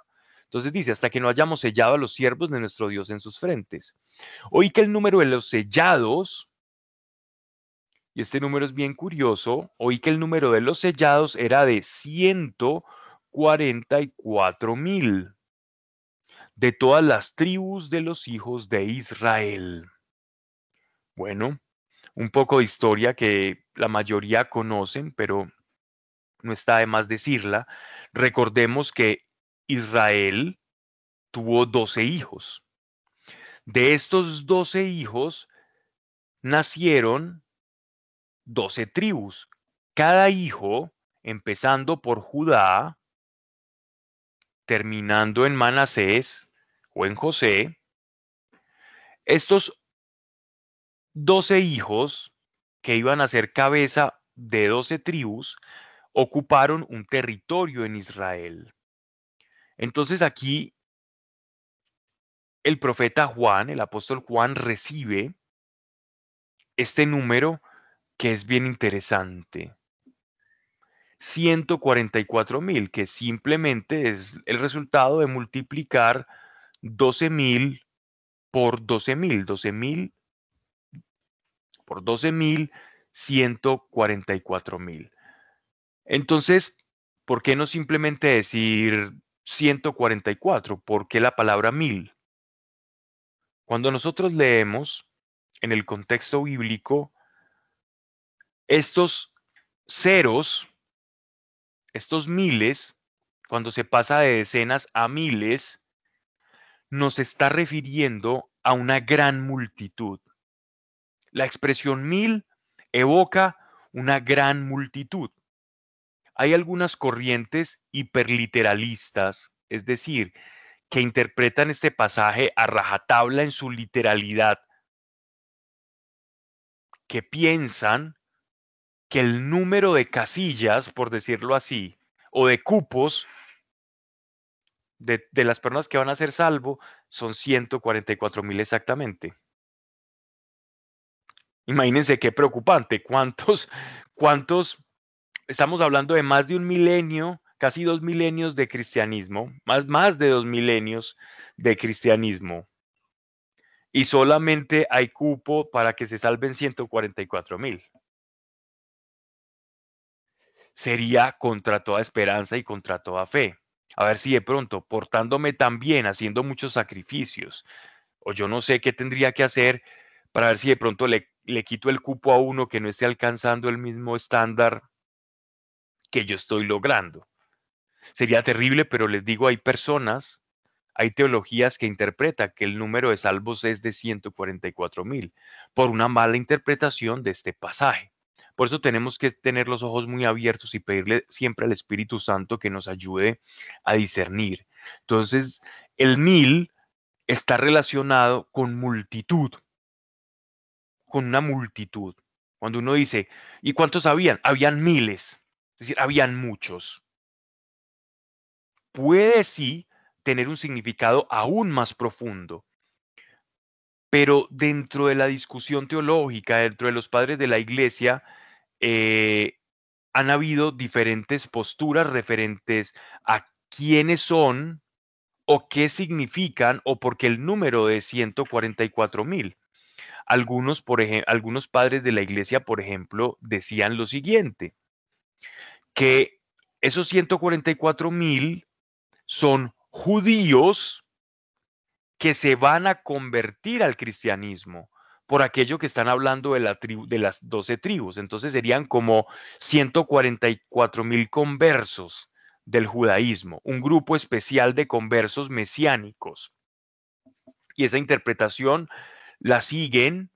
Entonces dice, hasta que no hayamos sellado a los siervos de nuestro Dios en sus frentes. Oí que el número de los sellados y este número es bien curioso, oí que el número de los sellados era de 144 mil de todas las tribus de los hijos de Israel. Bueno, un poco de historia que la mayoría conocen, pero no está de más decirla. Recordemos que Israel tuvo 12 hijos. De estos 12 hijos nacieron doce tribus. Cada hijo, empezando por Judá, terminando en Manasés en José, estos doce hijos que iban a ser cabeza de doce tribus, ocuparon un territorio en Israel. Entonces aquí el profeta Juan, el apóstol Juan, recibe este número que es bien interesante. 144 mil, que simplemente es el resultado de multiplicar 12 mil por 12 mil, 12 mil por 12 mil, 144 mil. Entonces, ¿por qué no simplemente decir 144? ¿Por qué la palabra mil? Cuando nosotros leemos en el contexto bíblico, estos ceros, estos miles, cuando se pasa de decenas a miles, nos está refiriendo a una gran multitud. La expresión mil evoca una gran multitud. Hay algunas corrientes hiperliteralistas, es decir, que interpretan este pasaje a rajatabla en su literalidad, que piensan que el número de casillas, por decirlo así, o de cupos de, las personas que van a ser salvo son 144 mil exactamente. Imagínense qué preocupante, cuántos, cuántos, estamos hablando de más de un milenio, casi dos milenios de cristianismo, más, más de dos milenios de cristianismo. Y solamente hay cupo para que se salven 144 mil sería contra toda esperanza y contra toda fe. A ver si de pronto, portándome tan bien, haciendo muchos sacrificios, o yo no sé qué tendría que hacer para ver si de pronto le, le quito el cupo a uno que no esté alcanzando el mismo estándar que yo estoy logrando. Sería terrible, pero les digo, hay personas, hay teologías que interpretan que el número de salvos es de 144 mil por una mala interpretación de este pasaje. Por eso tenemos que tener los ojos muy abiertos y pedirle siempre al Espíritu Santo que nos ayude a discernir. Entonces, el mil está relacionado con multitud, con una multitud. Cuando uno dice, ¿y cuántos habían? Habían miles, es decir, habían muchos. Puede sí tener un significado aún más profundo, pero dentro de la discusión teológica, dentro de los padres de la iglesia, eh, han habido diferentes posturas referentes a quiénes son o qué significan o por qué el número de 144 mil. Algunos, algunos padres de la iglesia, por ejemplo, decían lo siguiente, que esos 144 mil son judíos que se van a convertir al cristianismo por aquello que están hablando de, las doce tribus. Entonces serían como 144 mil conversos del judaísmo, un grupo especial de conversos mesiánicos. Y esa interpretación la siguen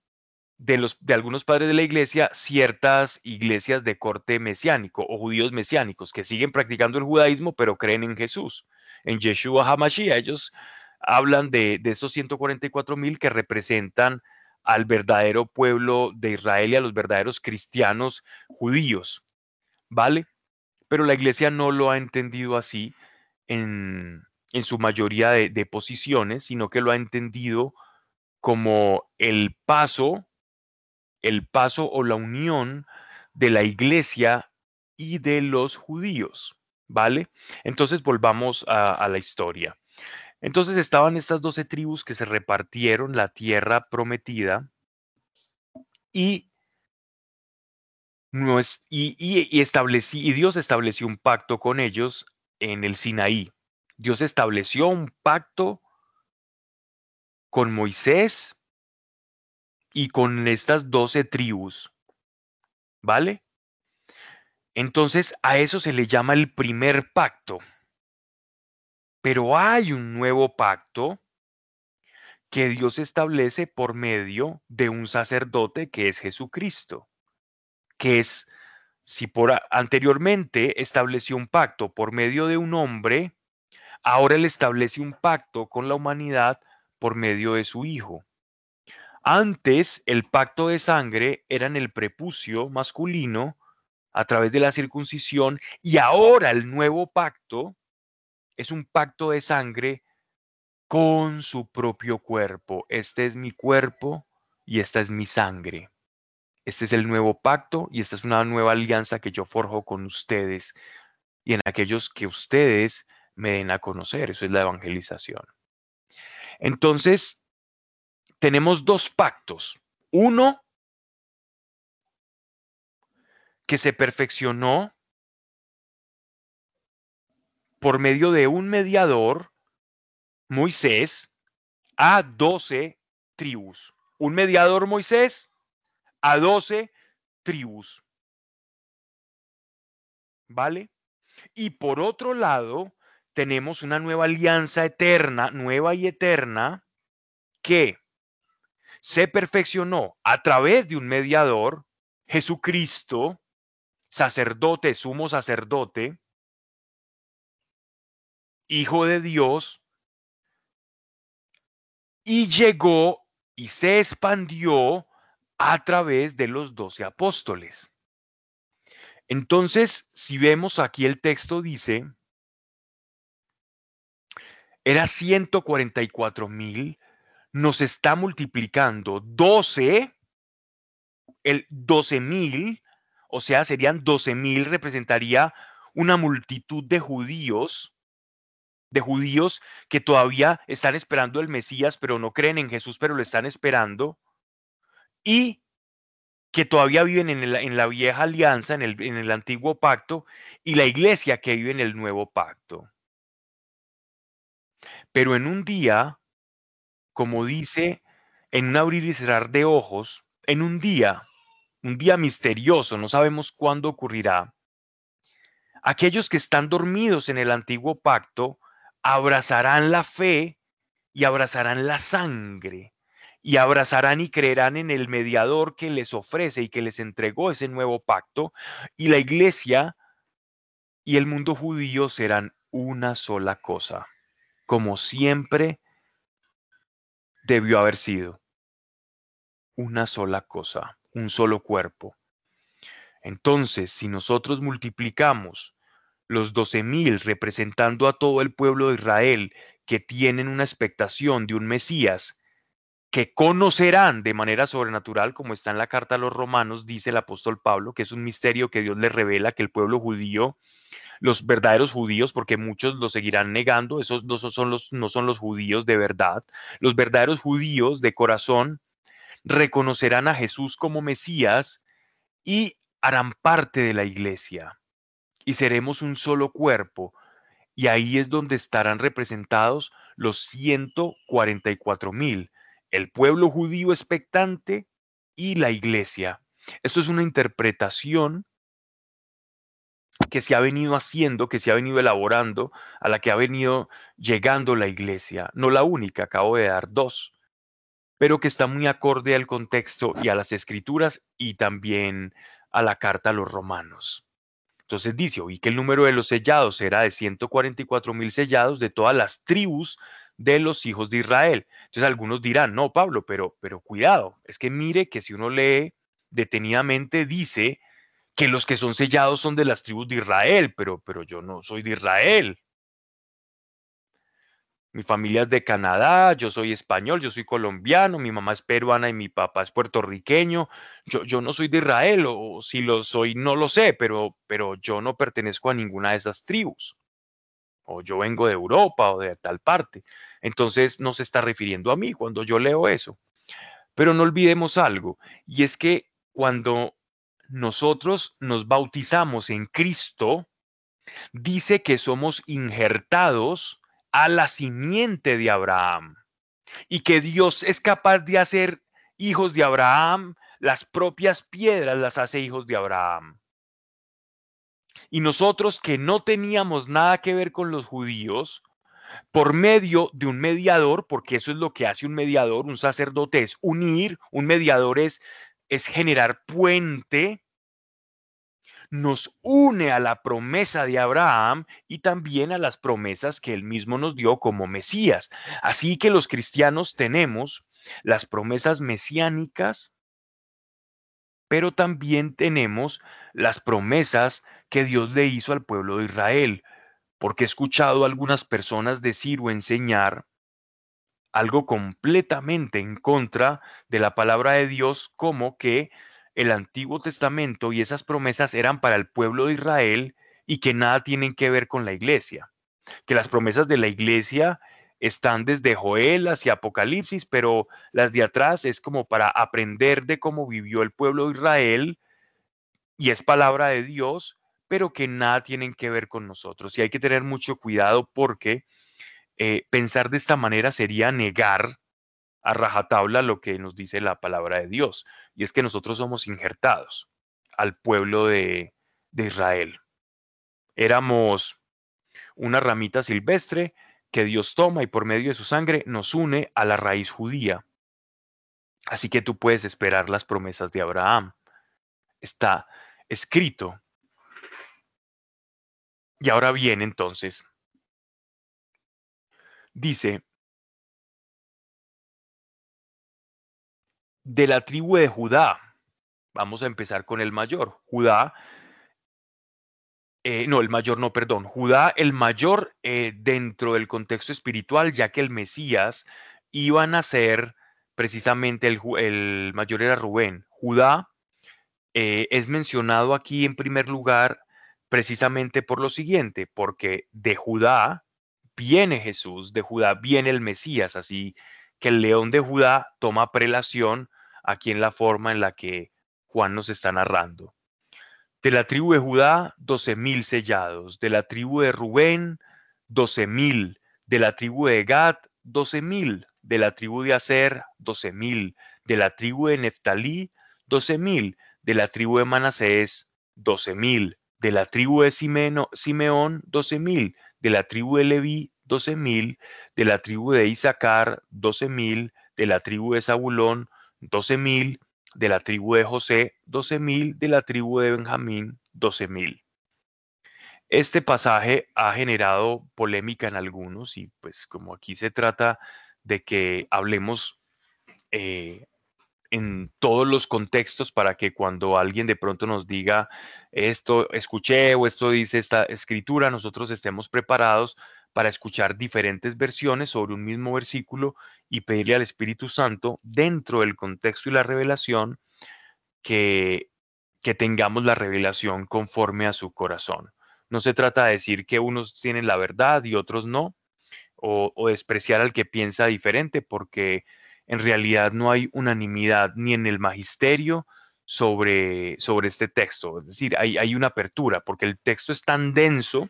de, los, de algunos padres de la iglesia ciertas iglesias de corte mesiánico o judíos mesiánicos que siguen practicando el judaísmo pero creen en Jesús, en Yeshua HaMashiach. Ellos hablan de, de esos 144 mil que representan al verdadero pueblo de Israel y a los verdaderos cristianos judíos, ¿vale? Pero la iglesia no lo ha entendido así en, en su mayoría de, posiciones, sino que lo ha entendido como el paso, el paso o la unión de la iglesia y de los judíos, ¿vale? Entonces volvamos a, a la historia. Entonces estaban estas doce tribus que se repartieron la tierra prometida y, no es, y, y, y Dios estableció un pacto con ellos en el Sinaí. Dios estableció un pacto con Moisés y con estas doce tribus. ¿Vale? Entonces a eso se le llama el primer pacto. Pero hay un nuevo pacto que Dios establece por medio de un sacerdote que es Jesucristo, que es, si por anteriormente estableció un pacto por medio de un hombre, ahora él establece un pacto con la humanidad por medio de su Hijo. Antes el pacto de sangre era en el prepucio masculino a través de la circuncisión y ahora el nuevo pacto es un pacto de sangre con su propio cuerpo. Este es mi cuerpo y esta es mi sangre. Este es el nuevo pacto y esta es una nueva alianza que yo forjo con ustedes y en aquellos que ustedes me den a conocer. Eso es la evangelización. Entonces, tenemos dos pactos. Uno que se perfeccionó por medio de un mediador, Moisés, a doce tribus. Un mediador Moisés a doce tribus. ¿Vale? Y por otro lado, tenemos una nueva alianza eterna, nueva y eterna, que se perfeccionó a través de un mediador, Jesucristo, sacerdote, sumo sacerdote, Hijo de Dios, y llegó y se expandió a través de los doce apóstoles. Entonces, si vemos aquí el texto dice, era 144 mil, nos está multiplicando 12, el 12 mil, o sea, serían 12 mil, representaría una multitud de judíos de judíos que todavía están esperando el Mesías, pero no creen en Jesús, pero lo están esperando, y que todavía viven en, la vieja alianza, en el, en el antiguo pacto, y la iglesia que vive en el nuevo pacto. Pero en un día, como dice, en un abrir y cerrar de ojos, en un día, un día misterioso, no sabemos cuándo ocurrirá, aquellos que están dormidos en el antiguo pacto abrazarán la fe y abrazarán la sangre y abrazarán y creerán en el mediador que les ofrece y que les entregó ese nuevo pacto y la iglesia y el mundo judío serán una sola cosa, como siempre debió haber sido. Una sola cosa, un solo cuerpo. Entonces, si nosotros multiplicamos los doce mil representando a todo el pueblo de Israel que tienen una expectación de un Mesías que conocerán de manera sobrenatural, como está en la carta a los romanos, dice el apóstol Pablo, que es un misterio que Dios le revela, que el pueblo judío, los verdaderos judíos, porque muchos lo seguirán negando, esos no son los, no son los judíos de verdad, los verdaderos judíos de corazón reconocerán a Jesús como Mesías y harán parte de la iglesia y seremos un solo cuerpo y ahí es donde estarán representados los 144 mil, el pueblo judío expectante y la iglesia. Esto es una interpretación que se ha venido haciendo, que se ha venido elaborando, a la que ha venido llegando la iglesia. No la única, acabo de dar dos, pero que está muy acorde al contexto y a las escrituras y también a la carta a los romanos. Entonces dice, oí que el número de los sellados era de 144 mil sellados de todas las tribus de los hijos de Israel. Entonces algunos dirán, no, Pablo, pero, pero cuidado, es que mire que si uno lee detenidamente, dice que los que son sellados son de las tribus de Israel, pero, pero yo no soy de Israel. Mi familia es de Canadá, yo soy español, yo soy colombiano, mi mamá es peruana y mi papá es puertorriqueño. Yo, yo no soy de Israel, o si lo soy, no lo sé, pero, pero yo no pertenezco a ninguna de esas tribus. O yo vengo de Europa o de tal parte. Entonces no se está refiriendo a mí cuando yo leo eso. Pero no olvidemos algo, y es que cuando nosotros nos bautizamos en Cristo, dice que somos injertados a la simiente de Abraham y que Dios es capaz de hacer hijos de Abraham, las propias piedras las hace hijos de Abraham. Y nosotros que no teníamos nada que ver con los judíos, por medio de un mediador, porque eso es lo que hace un mediador, un sacerdote es unir, un mediador es, es generar puente nos une a la promesa de Abraham y también a las promesas que él mismo nos dio como Mesías. Así que los cristianos tenemos las promesas mesiánicas, pero también tenemos las promesas que Dios le hizo al pueblo de Israel, porque he escuchado a algunas personas decir o enseñar algo completamente en contra de la palabra de Dios, como que el Antiguo Testamento y esas promesas eran para el pueblo de Israel y que nada tienen que ver con la iglesia. Que las promesas de la iglesia están desde Joel hacia Apocalipsis, pero las de atrás es como para aprender de cómo vivió el pueblo de Israel y es palabra de Dios, pero que nada tienen que ver con nosotros. Y hay que tener mucho cuidado porque eh, pensar de esta manera sería negar a rajatabla lo que nos dice la palabra de Dios, y es que nosotros somos injertados al pueblo de, de Israel. Éramos una ramita silvestre que Dios toma y por medio de su sangre nos une a la raíz judía. Así que tú puedes esperar las promesas de Abraham. Está escrito. Y ahora bien, entonces, dice, de la tribu de Judá. Vamos a empezar con el mayor. Judá, eh, no, el mayor no, perdón. Judá, el mayor eh, dentro del contexto espiritual, ya que el Mesías iba a nacer precisamente, el, el mayor era Rubén. Judá eh, es mencionado aquí en primer lugar precisamente por lo siguiente, porque de Judá viene Jesús, de Judá viene el Mesías, así que el león de Judá toma prelación aquí en la forma en la que Juan nos está narrando. De la tribu de Judá, doce mil sellados. De la tribu de Rubén, doce mil. De la tribu de Gad, doce mil. De la tribu de Aser, doce mil. De la tribu de Neftalí, doce mil. De la tribu de Manasés, doce mil. De la tribu de Simeón, doce mil. De la tribu de Leví, doce mil, de la tribu de Isaacar, doce mil, de la tribu de Zabulón, doce mil, de la tribu de José, doce mil, de la tribu de Benjamín, doce mil. Este pasaje ha generado polémica en algunos y pues como aquí se trata de que hablemos eh, en todos los contextos para que cuando alguien de pronto nos diga esto escuché o esto dice esta escritura, nosotros estemos preparados para escuchar diferentes versiones sobre un mismo versículo y pedirle al Espíritu Santo, dentro del contexto y la revelación, que, que tengamos la revelación conforme a su corazón. No se trata de decir que unos tienen la verdad y otros no, o, o despreciar al que piensa diferente, porque en realidad no hay unanimidad ni en el magisterio sobre, sobre este texto. Es decir, hay, hay una apertura, porque el texto es tan denso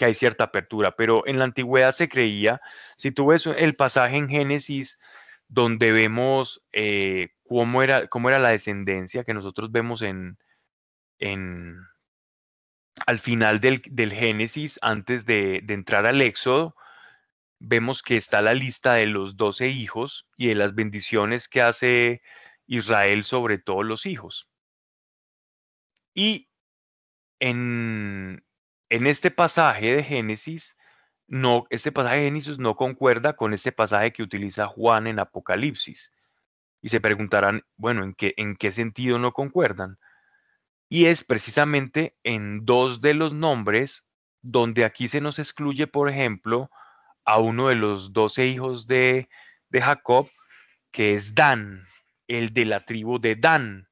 que hay cierta apertura, pero en la antigüedad se creía, si tú ves el pasaje en Génesis donde vemos eh, cómo, era, cómo era la descendencia que nosotros vemos en, en al final del, Génesis, antes de, de entrar al Éxodo, vemos que está la lista de los doce hijos y de las bendiciones que hace Israel sobre todos los hijos. Y en, en este pasaje de Génesis, no, este pasaje de Génesis no concuerda con este pasaje que utiliza Juan en Apocalipsis. Y se preguntarán, bueno, ¿en qué, en qué sentido no concuerdan? Y es precisamente en dos de los nombres donde aquí se nos excluye, por ejemplo, a uno de los doce hijos de, de Jacob, que es Dan, el de la tribu de Dan.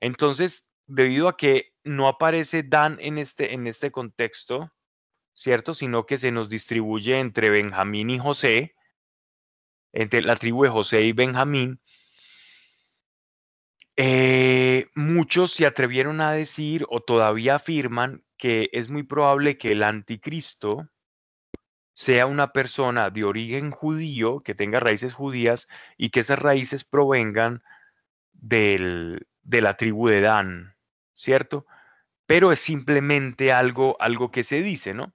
Entonces, debido a que no aparece Dan en este, en este contexto, ¿cierto? Sino que se nos distribuye entre Benjamín y José, entre la tribu de José y Benjamín. Eh, muchos se atrevieron a decir o todavía afirman que es muy probable que el anticristo sea una persona de origen judío, que tenga raíces judías y que esas raíces provengan del, de la tribu de Dan, ¿cierto? Pero es simplemente algo, algo que se dice, ¿no?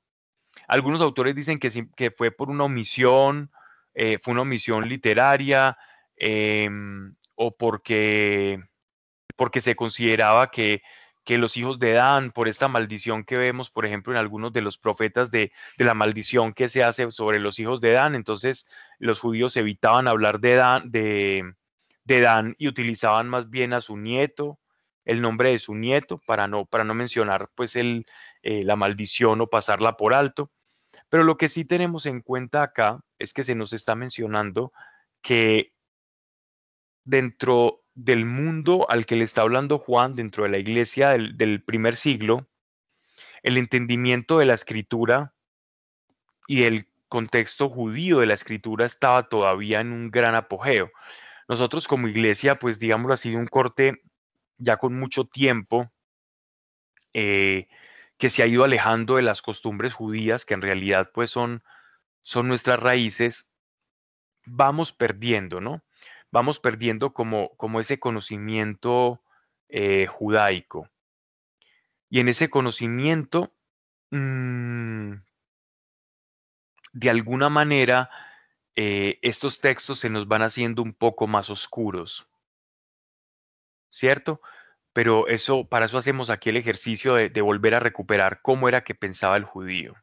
Algunos autores dicen que, fue por una omisión, eh, fue una omisión literaria, em, o porque, porque se consideraba que, que los hijos de Dan, por esta maldición que vemos, por ejemplo, en algunos de los profetas de, de, la maldición que se hace sobre los hijos de Dan, entonces los judíos evitaban hablar de Dan, de, de Dan y utilizaban más bien a su nieto, el nombre de su nieto, para no, para no mencionar pues el, eh, la maldición o pasarla por alto. Pero lo que sí tenemos en cuenta acá es que se nos está mencionando que dentro del mundo al que le está hablando Juan, dentro de la iglesia del, primer siglo, el entendimiento de la escritura y el contexto judío de la escritura estaba todavía en un gran apogeo. Nosotros como iglesia, pues digámoslo así, un corte ya con mucho tiempo, eh, que se ha ido alejando de las costumbres judías, que en realidad pues son, son nuestras raíces, vamos perdiendo, ¿no? Vamos perdiendo como, como ese conocimiento eh, judaico. Y en ese conocimiento, mm, de alguna manera, eh, estos textos se nos van haciendo un poco más oscuros. ¿Cierto? Pero eso, para eso hacemos aquí el ejercicio de, de volver a recuperar cómo era que pensaba el judío.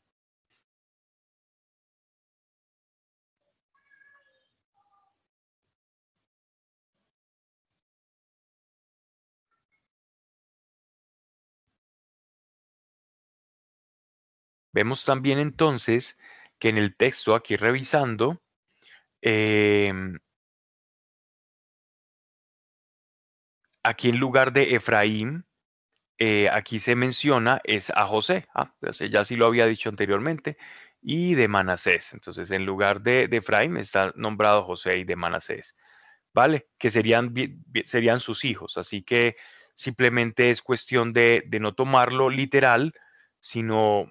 Vemos también entonces que en el texto aquí revisando, em aquí en lugar de Efraín, eh, aquí se menciona es a José, ah, ya sí lo había dicho anteriormente, y de Manasés. Entonces, en lugar de, de Efraín está nombrado José y de Manasés, ¿vale? Que serían, serían sus hijos. Así que simplemente es cuestión de, de no tomarlo literal, sino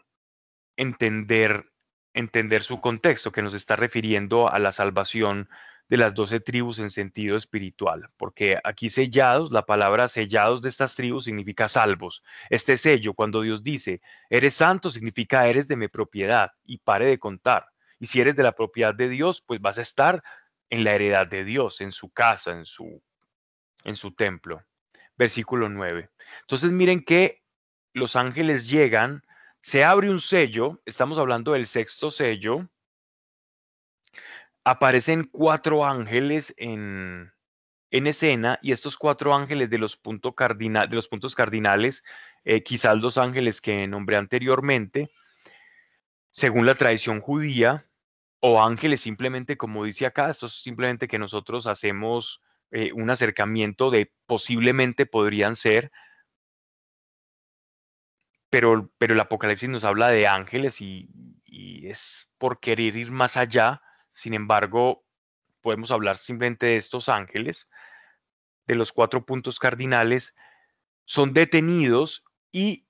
entender, entender su contexto, que nos está refiriendo a la salvación de las doce tribus en sentido espiritual, porque aquí sellados, la palabra sellados de estas tribus significa salvos. Este sello, cuando Dios dice, eres santo, significa eres de mi propiedad y pare de contar. Y si eres de la propiedad de Dios, pues vas a estar en la heredad de Dios, en su casa, en su, en su templo. Versículo 9. Entonces miren que los ángeles llegan, se abre un sello, estamos hablando del sexto sello, aparecen cuatro ángeles en, en escena y estos cuatro ángeles de los, de los puntos cardinales, eh, quizás los ángeles que nombré anteriormente, según la tradición judía, o ángeles simplemente, como dice acá, esto es simplemente que nosotros hacemos eh, un acercamiento de posiblemente podrían ser, pero, pero el Apocalipsis nos habla de ángeles y, y es por querer ir más allá sin embargo, podemos hablar simplemente de estos ángeles, de los cuatro puntos cardinales, son detenidos y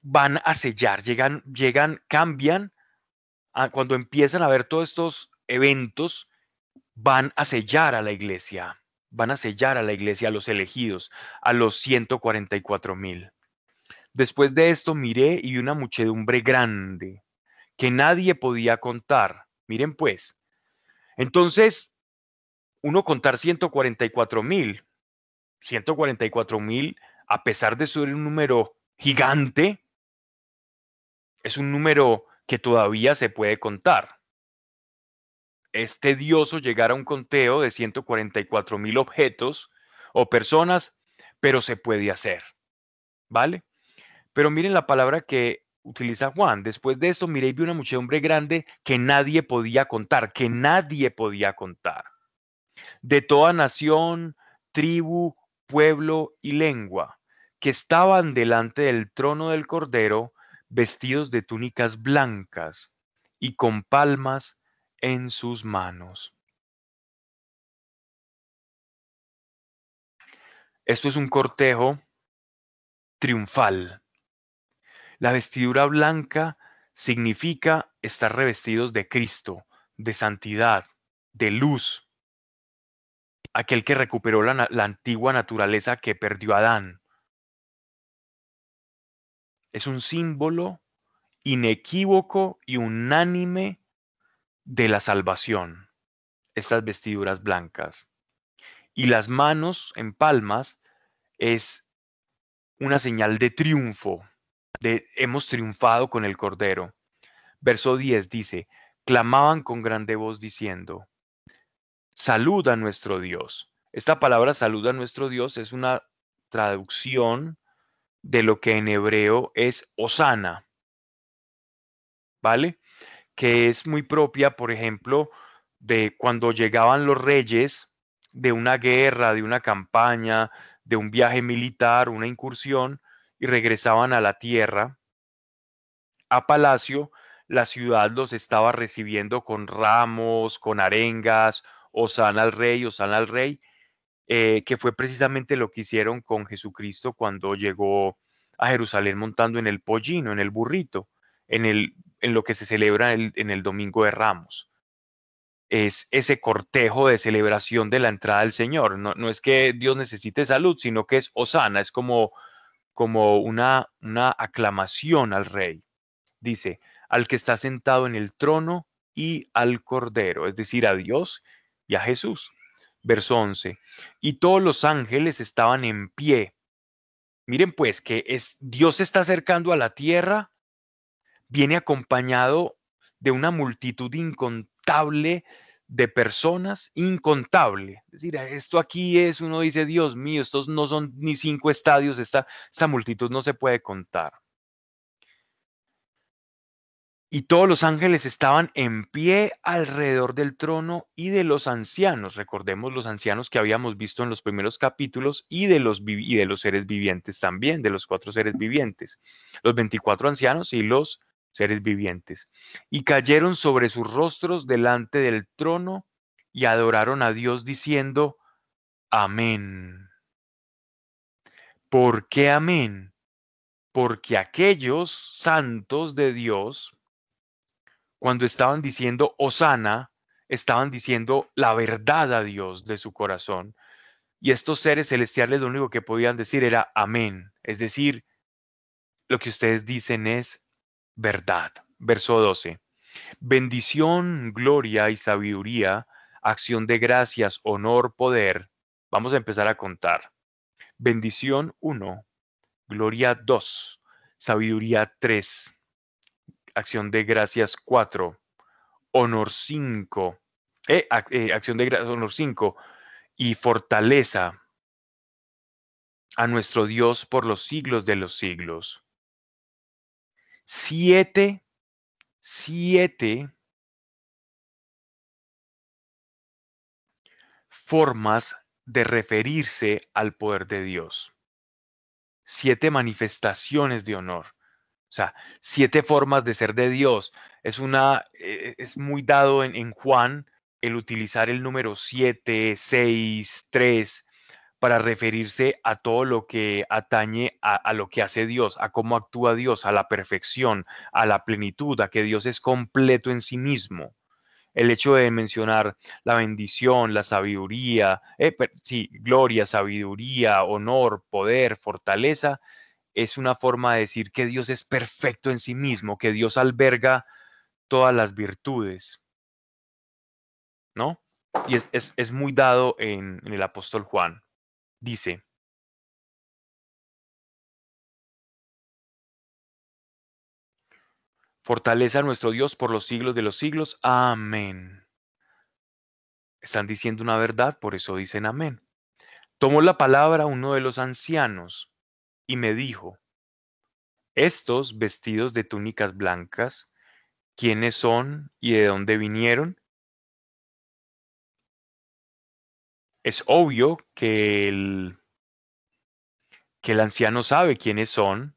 van a sellar, llegan, llegan, cambian, cuando empiezan a ver todos estos eventos, van a sellar a la iglesia, van a sellar a la iglesia, a los elegidos, a los 144 mil. Después de esto miré y vi una muchedumbre grande que nadie podía contar. Miren pues. Entonces, uno contar 144 mil, 144 mil, a pesar de ser un número gigante, es un número que todavía se puede contar. Es tedioso llegar a un conteo de 144 mil objetos o personas, pero se puede hacer. ¿Vale? Pero miren la palabra que utiliza Juan. Después de esto, miré y vi una muchedumbre grande que nadie podía contar, que nadie podía contar. De toda nación, tribu, pueblo y lengua, que estaban delante del trono del Cordero vestidos de túnicas blancas y con palmas en sus manos. Esto es un cortejo triunfal. La vestidura blanca significa estar revestidos de Cristo, de santidad, de luz. Aquel que recuperó la, antigua naturaleza que perdió Adán es un símbolo inequívoco y unánime de la salvación, estas vestiduras blancas. Y las manos en palmas es una señal de triunfo, hemos triunfado con el Cordero. Verso 10 dice, clamaban con grande voz diciendo, saluda a nuestro Dios. Esta palabra saluda a nuestro Dios es una traducción de lo que en hebreo es Osana, ¿vale? Que es muy propia, por ejemplo, de cuando llegaban los reyes de una guerra, de una campaña, de un viaje militar, una incursión, y regresaban a la tierra, a palacio, la ciudad los estaba recibiendo con ramos, con arengas, Osana al rey, Osana al rey, eh, que fue precisamente lo que hicieron con Jesucristo cuando llegó a Jerusalén montando en el pollino, en el burrito, en, el, en lo que se celebra en el, Domingo de Ramos. Es ese cortejo de celebración de la entrada del Señor. No, no es que Dios necesite salud, sino que es Osana, es como, como una, una aclamación al rey. Dice, al que está sentado en el trono y al Cordero, es decir, a Dios y a Jesús. Verso 11. Y todos los ángeles estaban en pie. Miren pues que es, Dios se está acercando a la tierra, viene acompañado de una multitud incontable de personas, incontable. Es decir, esto aquí es, uno dice, Dios mío, estos no son ni cinco estadios, esta, esta multitud no se puede contar. Y todos los ángeles estaban en pie alrededor del trono y de los ancianos. Recordemos los ancianos que habíamos visto en los primeros capítulos y de los, y de los seres vivientes también, de los cuatro seres vivientes. Los 24 ancianos y los seres vivientes. Y cayeron sobre sus rostros delante del trono y adoraron a Dios diciendo, Amén. ¿Por qué amén? Porque aquellos santos de Dios cuando estaban diciendo Osana, estaban diciendo la verdad a Dios de su corazón. Y estos seres celestiales lo único que podían decir era amén. Es decir, lo que ustedes dicen es verdad. Verso 12. Bendición, gloria y sabiduría, acción de gracias, honor, poder. Vamos a empezar a contar. Bendición 1, gloria 2, sabiduría 3, acción de gracias 4, honor 5, eh, eh, acción de gracias, honor 5 y fortaleza a nuestro Dios por los siglos de los siglos. Siete, siete formas de referirse al poder de Dios. Siete manifestaciones de honor. O sea, siete formas de ser de Dios. Es una, eh, es muy dado en, en Juan el utilizar el número siete, seis, tres, para referirse a todo lo que atañe a, lo que hace Dios, a cómo actúa Dios, a la perfección, a la plenitud, a que Dios es completo en sí mismo. El hecho de mencionar la bendición, la sabiduría, eh, sí, gloria, sabiduría, honor, poder, fortaleza, es una forma de decir que Dios es perfecto en sí mismo, que Dios alberga todas las virtudes. ¿No? Y es, muy dado en el apóstol Juan. Dice, Fortaleza a nuestro Dios por los siglos de los siglos. Amén. Están diciendo una verdad, por eso dicen amén. Tomó la palabra uno de los ancianos y me dijo, estos vestidos de túnicas blancas, ¿quiénes son y de dónde vinieron? Es obvio que el, que el anciano sabe quiénes son,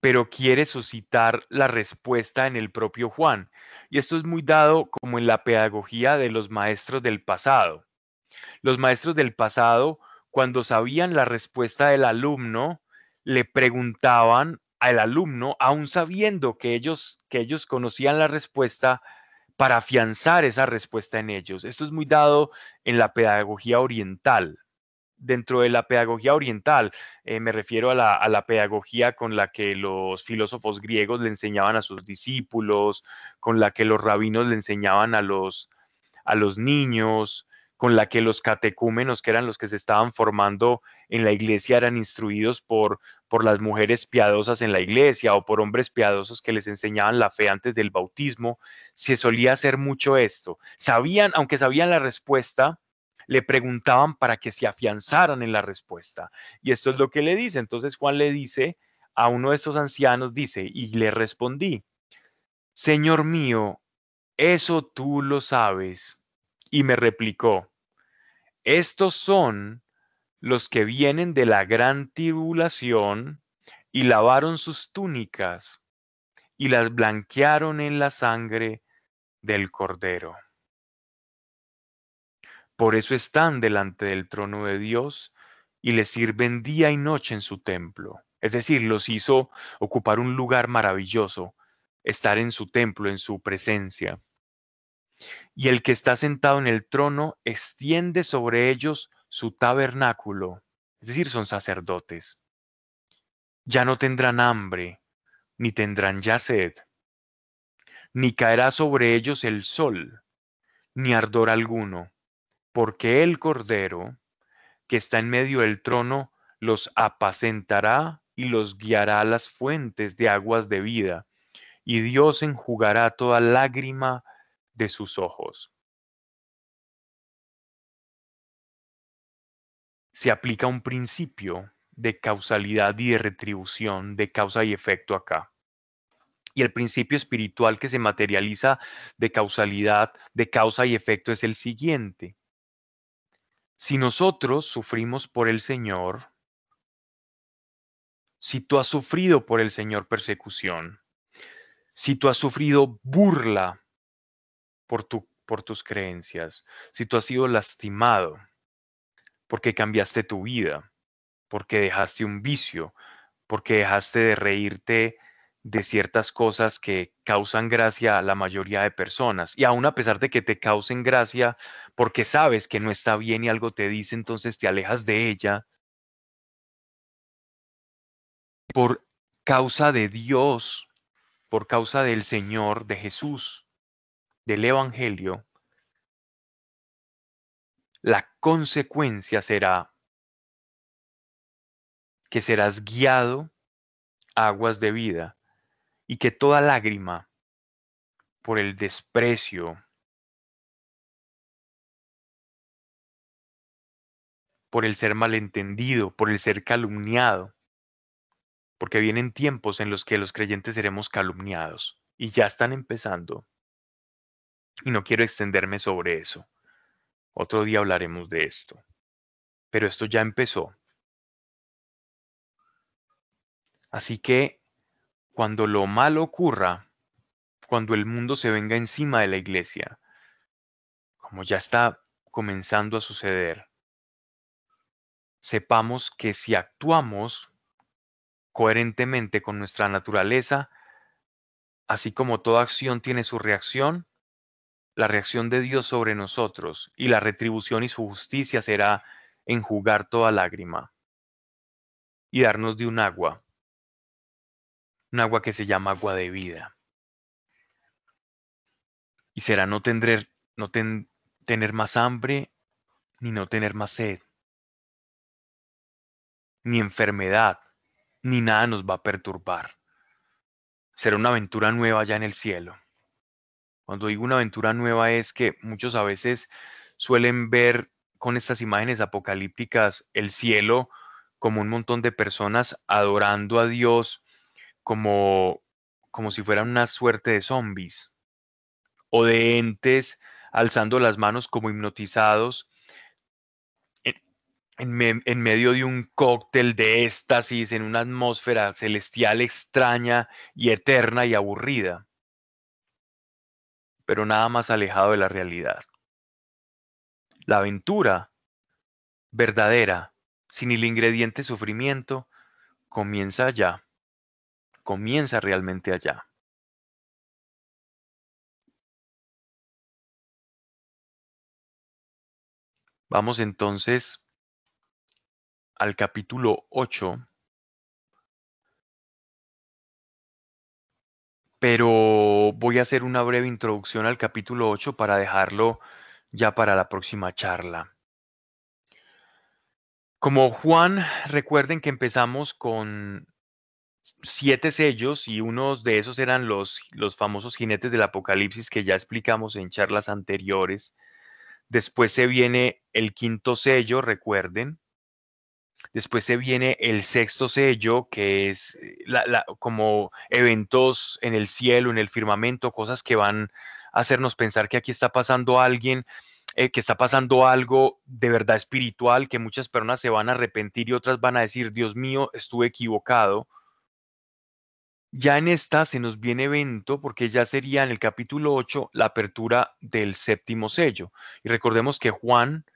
pero quiere suscitar la respuesta en el propio Juan. Y esto es muy dado como en la pedagogía de los maestros del pasado. Los maestros del pasado, cuando sabían la respuesta del alumno, le preguntaban al alumno, aún sabiendo que ellos, que ellos conocían la respuesta, para afianzar esa respuesta en ellos. Esto es muy dado en la pedagogía oriental dentro de la pedagogía oriental, eh, me refiero a la, pedagogía con la que los filósofos griegos le enseñaban a sus discípulos, con la que los rabinos le enseñaban a los, a los niños, con la que los catecúmenos, que eran los que se estaban formando en la iglesia, eran instruidos por, por las mujeres piadosas en la iglesia o por hombres piadosos que les enseñaban la fe antes del bautismo, se solía hacer mucho esto. Sabían, aunque sabían la respuesta, le preguntaban para que se afianzaran en la respuesta. Y esto es lo que le dice. Entonces Juan le dice a uno de estos ancianos, dice, y le respondí, Señor mío, eso tú lo sabes. Y me replicó, estos son los que vienen de la gran tribulación y lavaron sus túnicas y las blanquearon en la sangre del cordero. Por eso están delante del trono de Dios y le sirven día y noche en su templo. Es decir, los hizo ocupar un lugar maravilloso, estar en su templo, en su presencia. Y el que está sentado en el trono extiende sobre ellos su tabernáculo, es decir, son sacerdotes. Ya no tendrán hambre, ni tendrán ya sed, ni caerá sobre ellos el sol, ni ardor alguno porque el Cordero, que está en medio del trono, los apacentará y los guiará a las fuentes de aguas de vida, y Dios enjugará toda lágrima de sus ojos. Se aplica un principio de causalidad y de retribución, de causa y efecto acá. Y el principio espiritual que se materializa de causalidad, de causa y efecto es el siguiente. Si nosotros sufrimos por el Señor, si tú has sufrido por el Señor persecución, si tú has sufrido burla por, tu, por tus creencias, si tú has sido lastimado porque cambiaste tu vida, porque dejaste un vicio, porque dejaste de reírte de ciertas cosas que causan gracia a la mayoría de personas. Y aún a pesar de que te causen gracia porque sabes que no está bien y algo te dice, entonces te alejas de ella. Por causa de Dios, por causa del Señor, de Jesús, del Evangelio, la consecuencia será que serás guiado a aguas de vida y que toda lágrima por el desprecio, por el ser malentendido, por el ser calumniado, porque vienen tiempos en los que los creyentes seremos calumniados y ya están empezando. Y no quiero extenderme sobre eso. Otro día hablaremos de esto. Pero esto ya empezó. Así que cuando lo malo ocurra, cuando el mundo se venga encima de la iglesia, como ya está comenzando a suceder, sepamos que si actuamos coherentemente con nuestra naturaleza, así como toda acción tiene su reacción, la reacción de Dios sobre nosotros y la retribución y su justicia será enjugar toda lágrima y darnos de un agua, un agua que se llama agua de vida. Y será no, tendrer, no tener más hambre ni no tener más sed, ni enfermedad, ni nada nos va a perturbar. Será una aventura nueva ya en el cielo. Cuando digo una aventura nueva es que muchos a veces suelen ver con estas imágenes apocalípticas el cielo como un montón de personas adorando a Dios como, como si fueran una suerte de zombies o de entes alzando las manos como hipnotizados en, medio de un cóctel de éxtasis, en una atmósfera celestial extraña y eterna y aburrida, pero nada más alejado de la realidad. La aventura verdadera, sin el ingrediente sufrimiento, comienza allá, comienza realmente allá. Vamos entonces al capítulo 8, pero voy a hacer una breve introducción al capítulo 8 para dejarlo ya para la próxima charla. Como Juan, recuerden que empezamos con siete sellos y unos de esos eran los, los famosos jinetes del apocalipsis que ya explicamos en charlas anteriores. Después se viene el quinto sello, recuerden, Después se viene el sexto sello, que es eh, como eventos en el cielo, en el firmamento, cosas que van a hacernos pensar que aquí está pasando alguien, eh, que está pasando algo de verdad espiritual, que muchas personas se van a arrepentir y otras van a decir, Dios mío, estuve equivocado. Ya en esta se nos viene evento, porque ya sería en el capítulo 8 la apertura del séptimo sello. Y recordemos que Juan,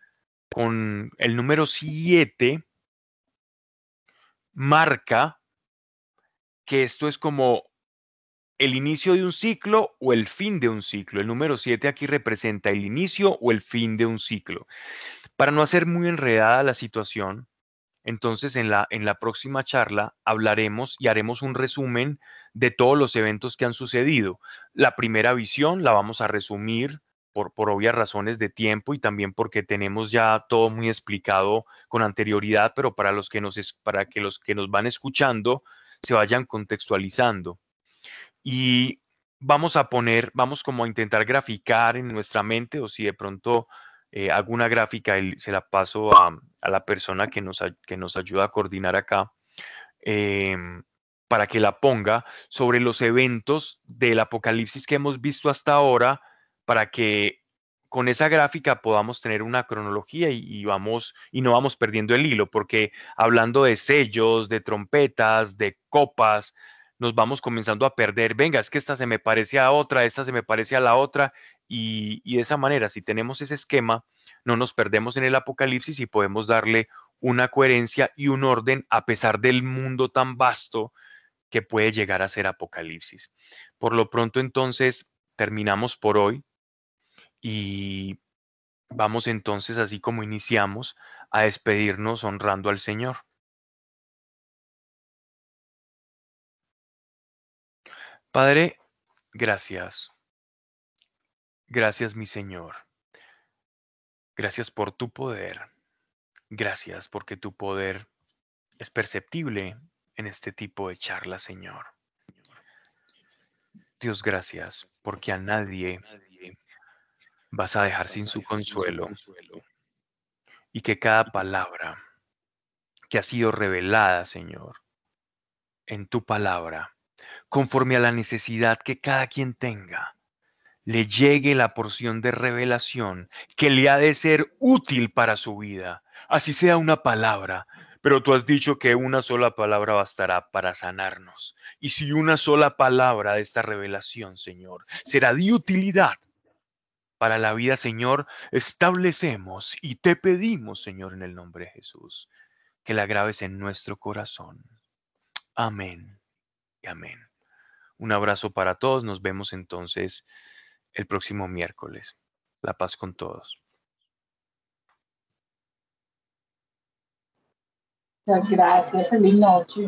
con el número 7, marca que esto es como el inicio de un ciclo o el fin de un ciclo. El número 7 aquí representa el inicio o el fin de un ciclo. Para no hacer muy enredada la situación, entonces en la, en la próxima charla hablaremos y haremos un resumen de todos los eventos que han sucedido. La primera visión la vamos a resumir por, por obvias razones de tiempo y también porque tenemos ya todo muy explicado con anterioridad, pero para, los que nos, para que los que nos van escuchando se vayan contextualizando. Y vamos a poner, vamos como a intentar graficar en nuestra mente, o si de pronto eh, hago una gráfica y se la paso a, la persona que nos, que nos ayuda a coordinar acá, em, para que la ponga sobre los eventos del apocalipsis que hemos visto hasta ahora para que con esa gráfica podamos tener una cronología y, vamos y no vamos perdiendo el hilo, porque hablando de sellos, de trompetas, de copas, nos vamos comenzando a perder. Venga, es que esta se me parece a otra, esta se me parece a la otra, y, y de esa manera, si tenemos ese esquema, no nos perdemos en el apocalipsis y podemos darle una coherencia y un orden a pesar del mundo tan vasto que puede llegar a ser apocalipsis. Por lo pronto, entonces, terminamos por hoy. Y vamos entonces, así como iniciamos, a despedirnos honrando al Señor. Padre, gracias. Gracias, mi Señor. Gracias por tu poder. Gracias porque tu poder es perceptible en este tipo de charla, Señor. Dios, gracias porque a nadie vas a dejar sin su consuelo. y que cada palabra que ha sido revelada, Señor, en tu palabra, conforme a la necesidad que cada quien tenga, le llegue la porción de revelación que le ha de ser útil para su vida, así sea una palabra, pero tú has dicho que una sola palabra bastará para sanarnos. Y si una sola palabra de esta revelación, Señor, será de utilidad para la vida, Señor, establecemos y te pedimos, Señor, en el nombre de Jesús, que la graves en nuestro corazón. Amén y amén. Un abrazo para todos. Nos vemos entonces el próximo miércoles. La paz con todos. Muchas gracias. Feliz noche.